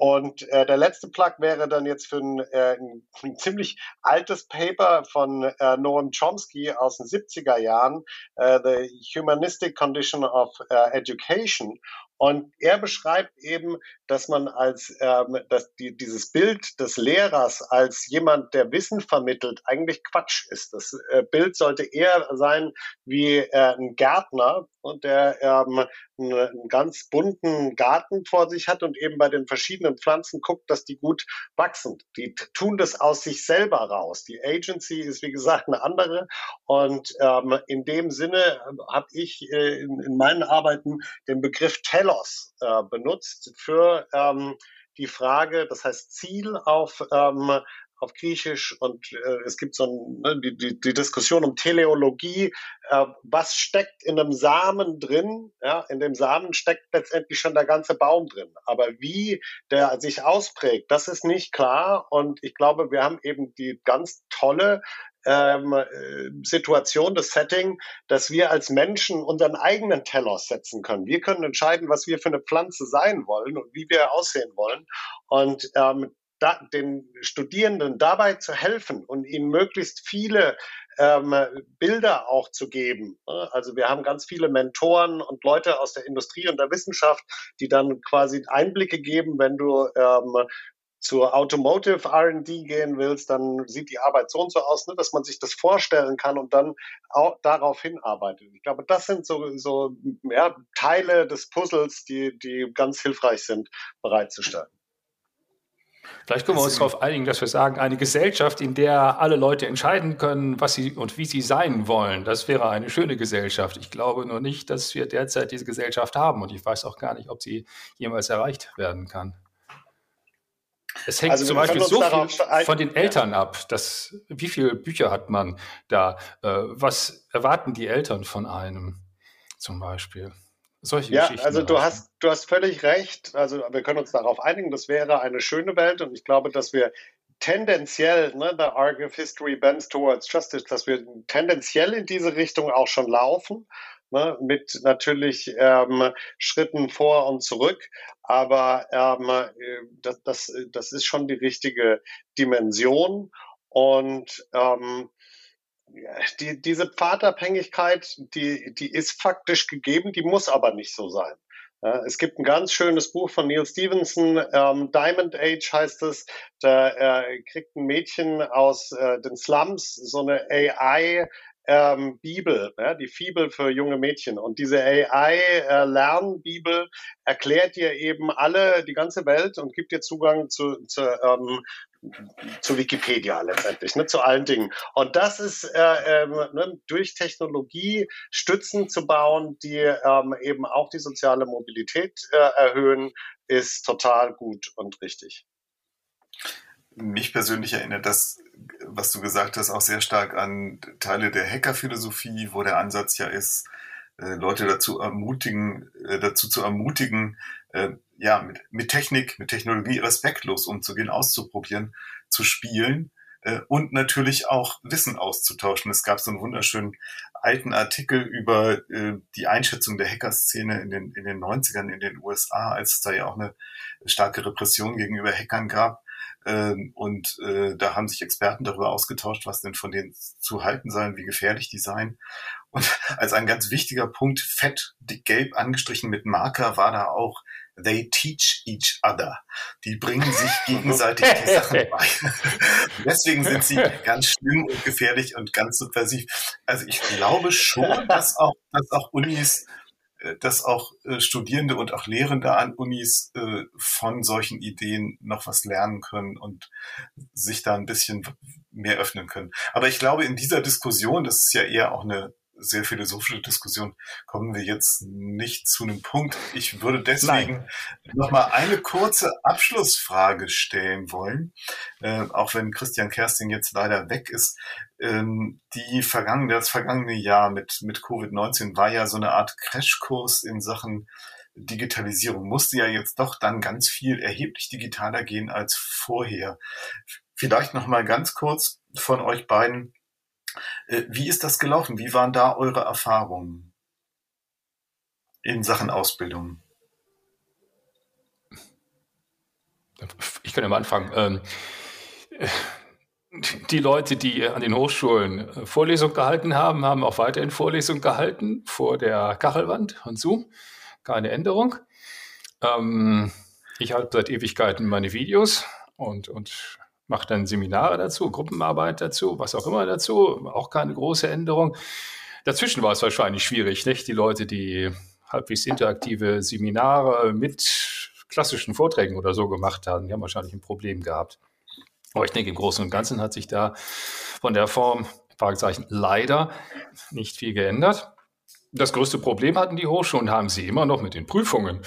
Und äh, der letzte Plug wäre dann jetzt für ein, äh, ein, ziemlich altes Paper von äh, Noam Chomsky aus den 70er Jahren, äh, The Humanistic Condition of uh, Education. Und er beschreibt eben, dass man als ähm, dass die, dieses Bild des Lehrers als jemand, der Wissen vermittelt, eigentlich Quatsch ist. Das äh, Bild sollte eher sein wie äh, ein Gärtner und der ähm, einen, ganz bunten Garten vor sich hat und eben bei den verschiedenen Pflanzen guckt, dass die gut wachsen. Die tun das aus sich selber raus. Die Agency ist wie gesagt eine andere und ähm, in dem Sinne habe ich äh, in, in meinen Arbeiten den Begriff Telos äh, benutzt für ähm, die Frage, das heißt Ziel auf, ähm, auf Griechisch und äh, es gibt so ein, ne, die, die, die Diskussion um Teleologie, äh, was steckt in einem Samen drin? Ja, in dem Samen steckt letztendlich schon der ganze Baum drin. Aber wie der sich ausprägt, das ist nicht klar. Und ich glaube, wir haben eben die ganz tolle ähm, äh, Situation, das Setting, dass wir als Menschen unseren eigenen Teller setzen können. Wir können entscheiden, was wir für eine Pflanze sein wollen und wie wir aussehen wollen. Und ähm, da, den Studierenden dabei zu helfen und ihnen möglichst viele ähm, Bilder auch zu geben. Also wir haben ganz viele Mentoren und Leute aus der Industrie und der Wissenschaft, die dann quasi Einblicke geben, wenn du ähm, zur Automotive R&D gehen willst, dann sieht die Arbeit so und so aus, ne, dass man sich das vorstellen kann und dann auch darauf hinarbeitet. Ich glaube, das sind so, so ja, Teile des Puzzles, die, die ganz hilfreich sind, bereitzustellen. Vielleicht können wir uns darauf einigen, dass wir sagen, eine Gesellschaft, in der alle Leute entscheiden können, was sie und wie sie sein wollen, das wäre eine schöne Gesellschaft. Ich glaube nur nicht, dass wir derzeit diese Gesellschaft haben und ich weiß auch gar nicht, ob sie jemals erreicht werden kann. Es hängt also zum Beispiel so viel von den Eltern ja. ab. Dass, wie viele Bücher hat man da? Äh, was erwarten die Eltern von einem zum Beispiel? Solche ja, Geschichten also du hast, du hast völlig recht. Also wir können uns darauf einigen, das wäre eine schöne Welt und ich glaube, dass wir tendenziell, ne, the arc of history bends towards justice, dass wir tendenziell in diese Richtung auch schon laufen ne, mit natürlich ähm, Schritten vor und zurück. Aber ähm, äh, das, das, das ist schon die richtige Dimension. Und ähm, die, diese Pfadabhängigkeit, die, die ist faktisch gegeben, die muss aber nicht so sein. Es gibt ein ganz schönes Buch von Neil Stevenson, ähm, Diamond Age heißt es. Da äh, kriegt ein Mädchen aus äh, den Slums so eine AI ähm, Bibel, ja, die Fibel für junge Mädchen. Und diese AI-Lernbibel äh, erklärt dir eben alle, die ganze Welt und gibt dir Zugang zu, zu ähm, zu Wikipedia letztendlich, ne, zu allen Dingen. Und das ist äh, ähm, ne, durch Technologie Stützen zu bauen, die ähm, eben auch die soziale Mobilität äh, erhöhen, ist total gut und richtig. Mich persönlich erinnert das was du gesagt hast, auch sehr stark an Teile der Hackerphilosophie, wo der Ansatz ja ist, äh, Leute dazu ermutigen, äh, dazu zu ermutigen, äh, ja, mit, mit Technik, mit Technologie respektlos umzugehen, auszuprobieren, zu spielen und natürlich auch Wissen auszutauschen. Es gab so einen wunderschönen alten Artikel über die Einschätzung der Hackerszene in den, in den 90ern in den USA, als es da ja auch eine starke Repression gegenüber Hackern gab. Ähm, und äh, da haben sich Experten darüber ausgetauscht, was denn von denen zu halten sei und wie gefährlich die seien. Und als ein ganz wichtiger Punkt, fett, dick gelb angestrichen mit Marker, war da auch they teach each other. Die bringen sich gegenseitig die Sachen bei. Deswegen sind sie ganz schlimm und gefährlich und ganz subversiv. Also ich glaube schon, dass auch, dass auch Unis dass auch äh, Studierende und auch Lehrende an Unis äh, von solchen Ideen noch was lernen können und sich da ein bisschen mehr öffnen können. Aber ich glaube, in dieser Diskussion, das ist ja eher auch eine sehr philosophische Diskussion kommen wir jetzt nicht zu einem Punkt. Ich würde deswegen noch mal eine kurze Abschlussfrage stellen wollen, äh, auch wenn Christian Kersting jetzt leider weg ist. Ähm, die vergangene, das vergangene Jahr mit, mit Covid-19 war ja so eine Art Crashkurs in Sachen Digitalisierung. Musste ja jetzt doch dann ganz viel erheblich digitaler gehen als vorher. Vielleicht noch mal ganz kurz von euch beiden wie ist das gelaufen? Wie waren da eure Erfahrungen in Sachen Ausbildung? Ich kann ja mal anfangen. Ähm, die Leute, die an den Hochschulen äh, Vorlesungen gehalten haben, haben auch weiterhin Vorlesungen gehalten vor der Kachelwand und Zoom. Keine Änderung. Ähm, ich halte seit Ewigkeiten meine Videos und, und mache dann Seminare dazu, Gruppenarbeit dazu, was auch immer dazu, auch keine große Änderung. Dazwischen war es wahrscheinlich schwierig, nicht? Die Leute, die halbwegs interaktive Seminare mit klassischen Vorträgen oder so gemacht haben, die haben wahrscheinlich ein Problem gehabt. Aber ich denke, im Großen und Ganzen hat sich da von der Form, Fragezeichen, leider nicht viel geändert. Das größte Problem hatten die Hochschulen, haben sie immer noch mit den Prüfungen.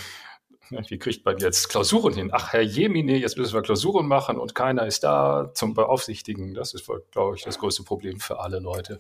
Wie kriegt man jetzt Klausuren hin? Ach, Herr Jemine, jetzt müssen wir Klausuren machen und keiner ist da zum Beaufsichtigen. Das ist, glaube ich, das größte Problem für alle Leute.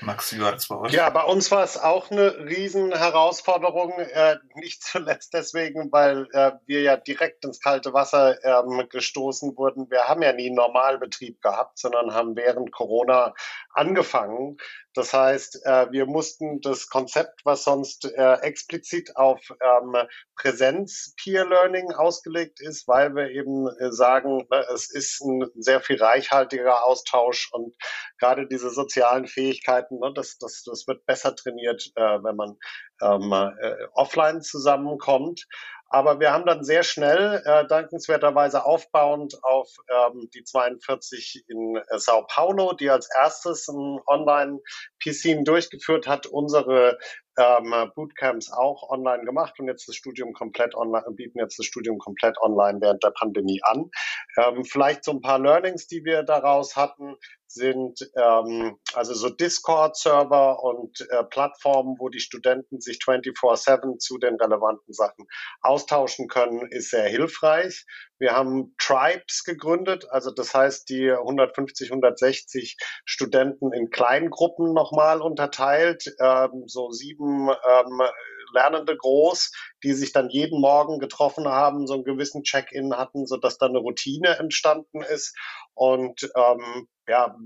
Max, wie war das bei euch? Ja, bei uns war es auch eine Riesenherausforderung. Äh, nicht zuletzt deswegen, weil äh, wir ja direkt ins kalte Wasser ähm, gestoßen wurden. Wir haben ja nie einen Normalbetrieb gehabt, sondern haben während Corona angefangen. Das heißt, äh, wir mussten das Konzept, was sonst äh, explizit auf ähm, Präsenz-Peer-Learning ausgelegt ist, weil wir eben äh, sagen, ne, es ist ein sehr viel reichhaltiger Austausch und gerade diese sozialen Fähigkeiten, ne, das, das, das wird besser trainiert, wenn man ähm, offline zusammenkommt. Aber wir haben dann sehr schnell, äh, dankenswerterweise aufbauend auf ähm, die 42 in äh, Sao Paulo, die als erstes ein Online-PCing durchgeführt hat, unsere ähm, Bootcamps auch online gemacht und jetzt das Studium komplett online, bieten jetzt das Studium komplett online während der Pandemie an. Ähm, vielleicht so ein paar Learnings, die wir daraus hatten, sind ähm, also so Discord-Server und äh, Plattformen, wo die Studenten sich 24-7 zu den relevanten Sachen austauschen können, ist sehr hilfreich. Wir haben Tribes gegründet, also das heißt die 150, 160 Studenten in Kleingruppen nochmal unterteilt, ähm, so sieben ähm, Lernende groß, die sich dann jeden Morgen getroffen haben, so einen gewissen Check-in hatten, sodass dann eine Routine entstanden ist. Und ähm, ja,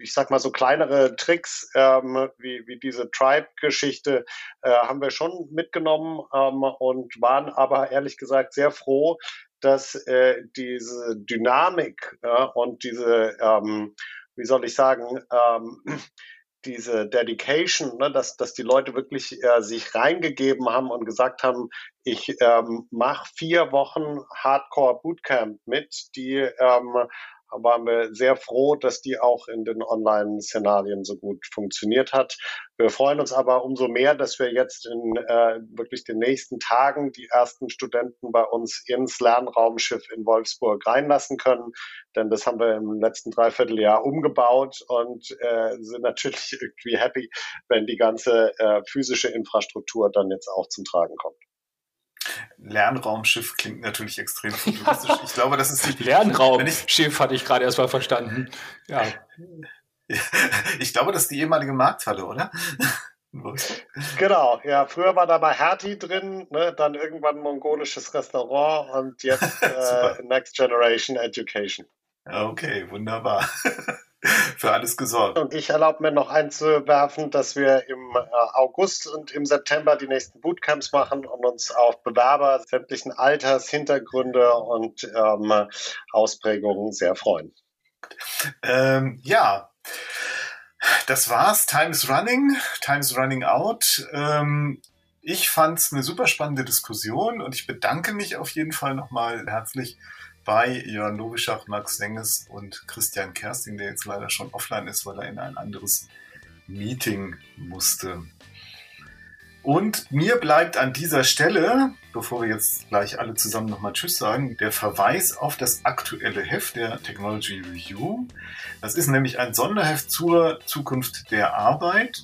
ich sag mal so kleinere Tricks ähm, wie, wie diese Tribe-Geschichte äh, haben wir schon mitgenommen ähm, und waren aber ehrlich gesagt sehr froh, dass äh, diese Dynamik ja, und diese, ähm, wie soll ich sagen, ähm, diese Dedication, ne, dass, dass die Leute wirklich äh, sich reingegeben haben und gesagt haben, ich ähm, mache vier Wochen Hardcore Bootcamp mit, die ähm, waren wir sehr froh, dass die auch in den Online-Szenarien so gut funktioniert hat. Wir freuen uns aber umso mehr, dass wir jetzt in äh, wirklich den nächsten Tagen die ersten Studenten bei uns ins Lernraumschiff in Wolfsburg reinlassen können. Denn das haben wir im letzten Dreivierteljahr umgebaut und äh, sind natürlich irgendwie happy, wenn die ganze äh, physische Infrastruktur dann jetzt auch zum Tragen kommt. Lernraumschiff klingt natürlich extrem futuristisch. Ich glaube, das ist die Lernraumschiff hatte ich gerade erst mal verstanden. Ja. Ich glaube, das ist die ehemalige Markthalle, oder? Genau, ja, früher war da mal Hertie drin, ne, dann irgendwann ein mongolisches Restaurant und jetzt äh, Next Generation Education. Okay, wunderbar. für alles gesorgt. Und ich erlaube mir noch einzuwerfen, dass wir im äh, August und im September die nächsten Bootcamps machen und uns auf Bewerber sämtlichen Alters, Hintergründe und ähm, Ausprägungen sehr freuen. Ähm, ja, das war's. Time's running. Time's running out. Ähm, Ich fand es eine super spannende Diskussion und ich bedanke mich auf jeden Fall nochmal herzlich bei Jörn Nowischach, Max Senges und Christian Kersting, der jetzt leider schon offline ist, weil er in ein anderes Meeting musste. Und mir bleibt an dieser Stelle, bevor wir jetzt gleich alle zusammen nochmal Tschüss sagen, der Verweis auf das aktuelle Heft der Technology Review. Das ist nämlich ein Sonderheft zur Zukunft der Arbeit.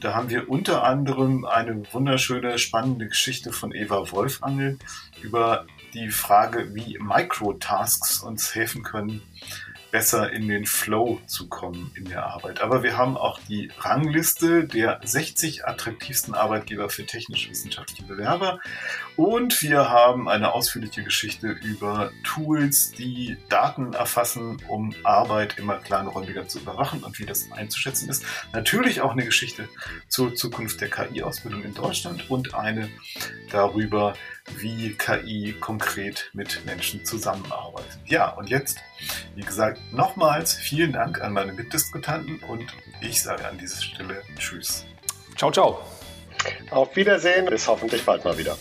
Da haben wir unter anderem eine wunderschöne, spannende Geschichte von Eva Wolfangel über die Frage, wie Microtasks uns helfen können, besser in den Flow zu kommen in der Arbeit. Aber wir haben auch die Rangliste der 60 attraktivsten Arbeitgeber für technisch-wissenschaftliche Bewerber und wir haben eine ausführliche Geschichte über Tools, die Daten erfassen, um Arbeit immer kleinräumiger zu überwachen und wie das einzuschätzen ist. Natürlich auch eine Geschichte zur Zukunft der KI-Ausbildung in Deutschland und eine darüber, wie KI konkret mit Menschen zusammenarbeitet. Ja, und jetzt, wie gesagt, nochmals vielen Dank an meine Mitdiskutanten und ich sage an dieser Stelle Tschüss. Ciao, ciao. Auf Wiedersehen, bis hoffentlich bald mal wieder.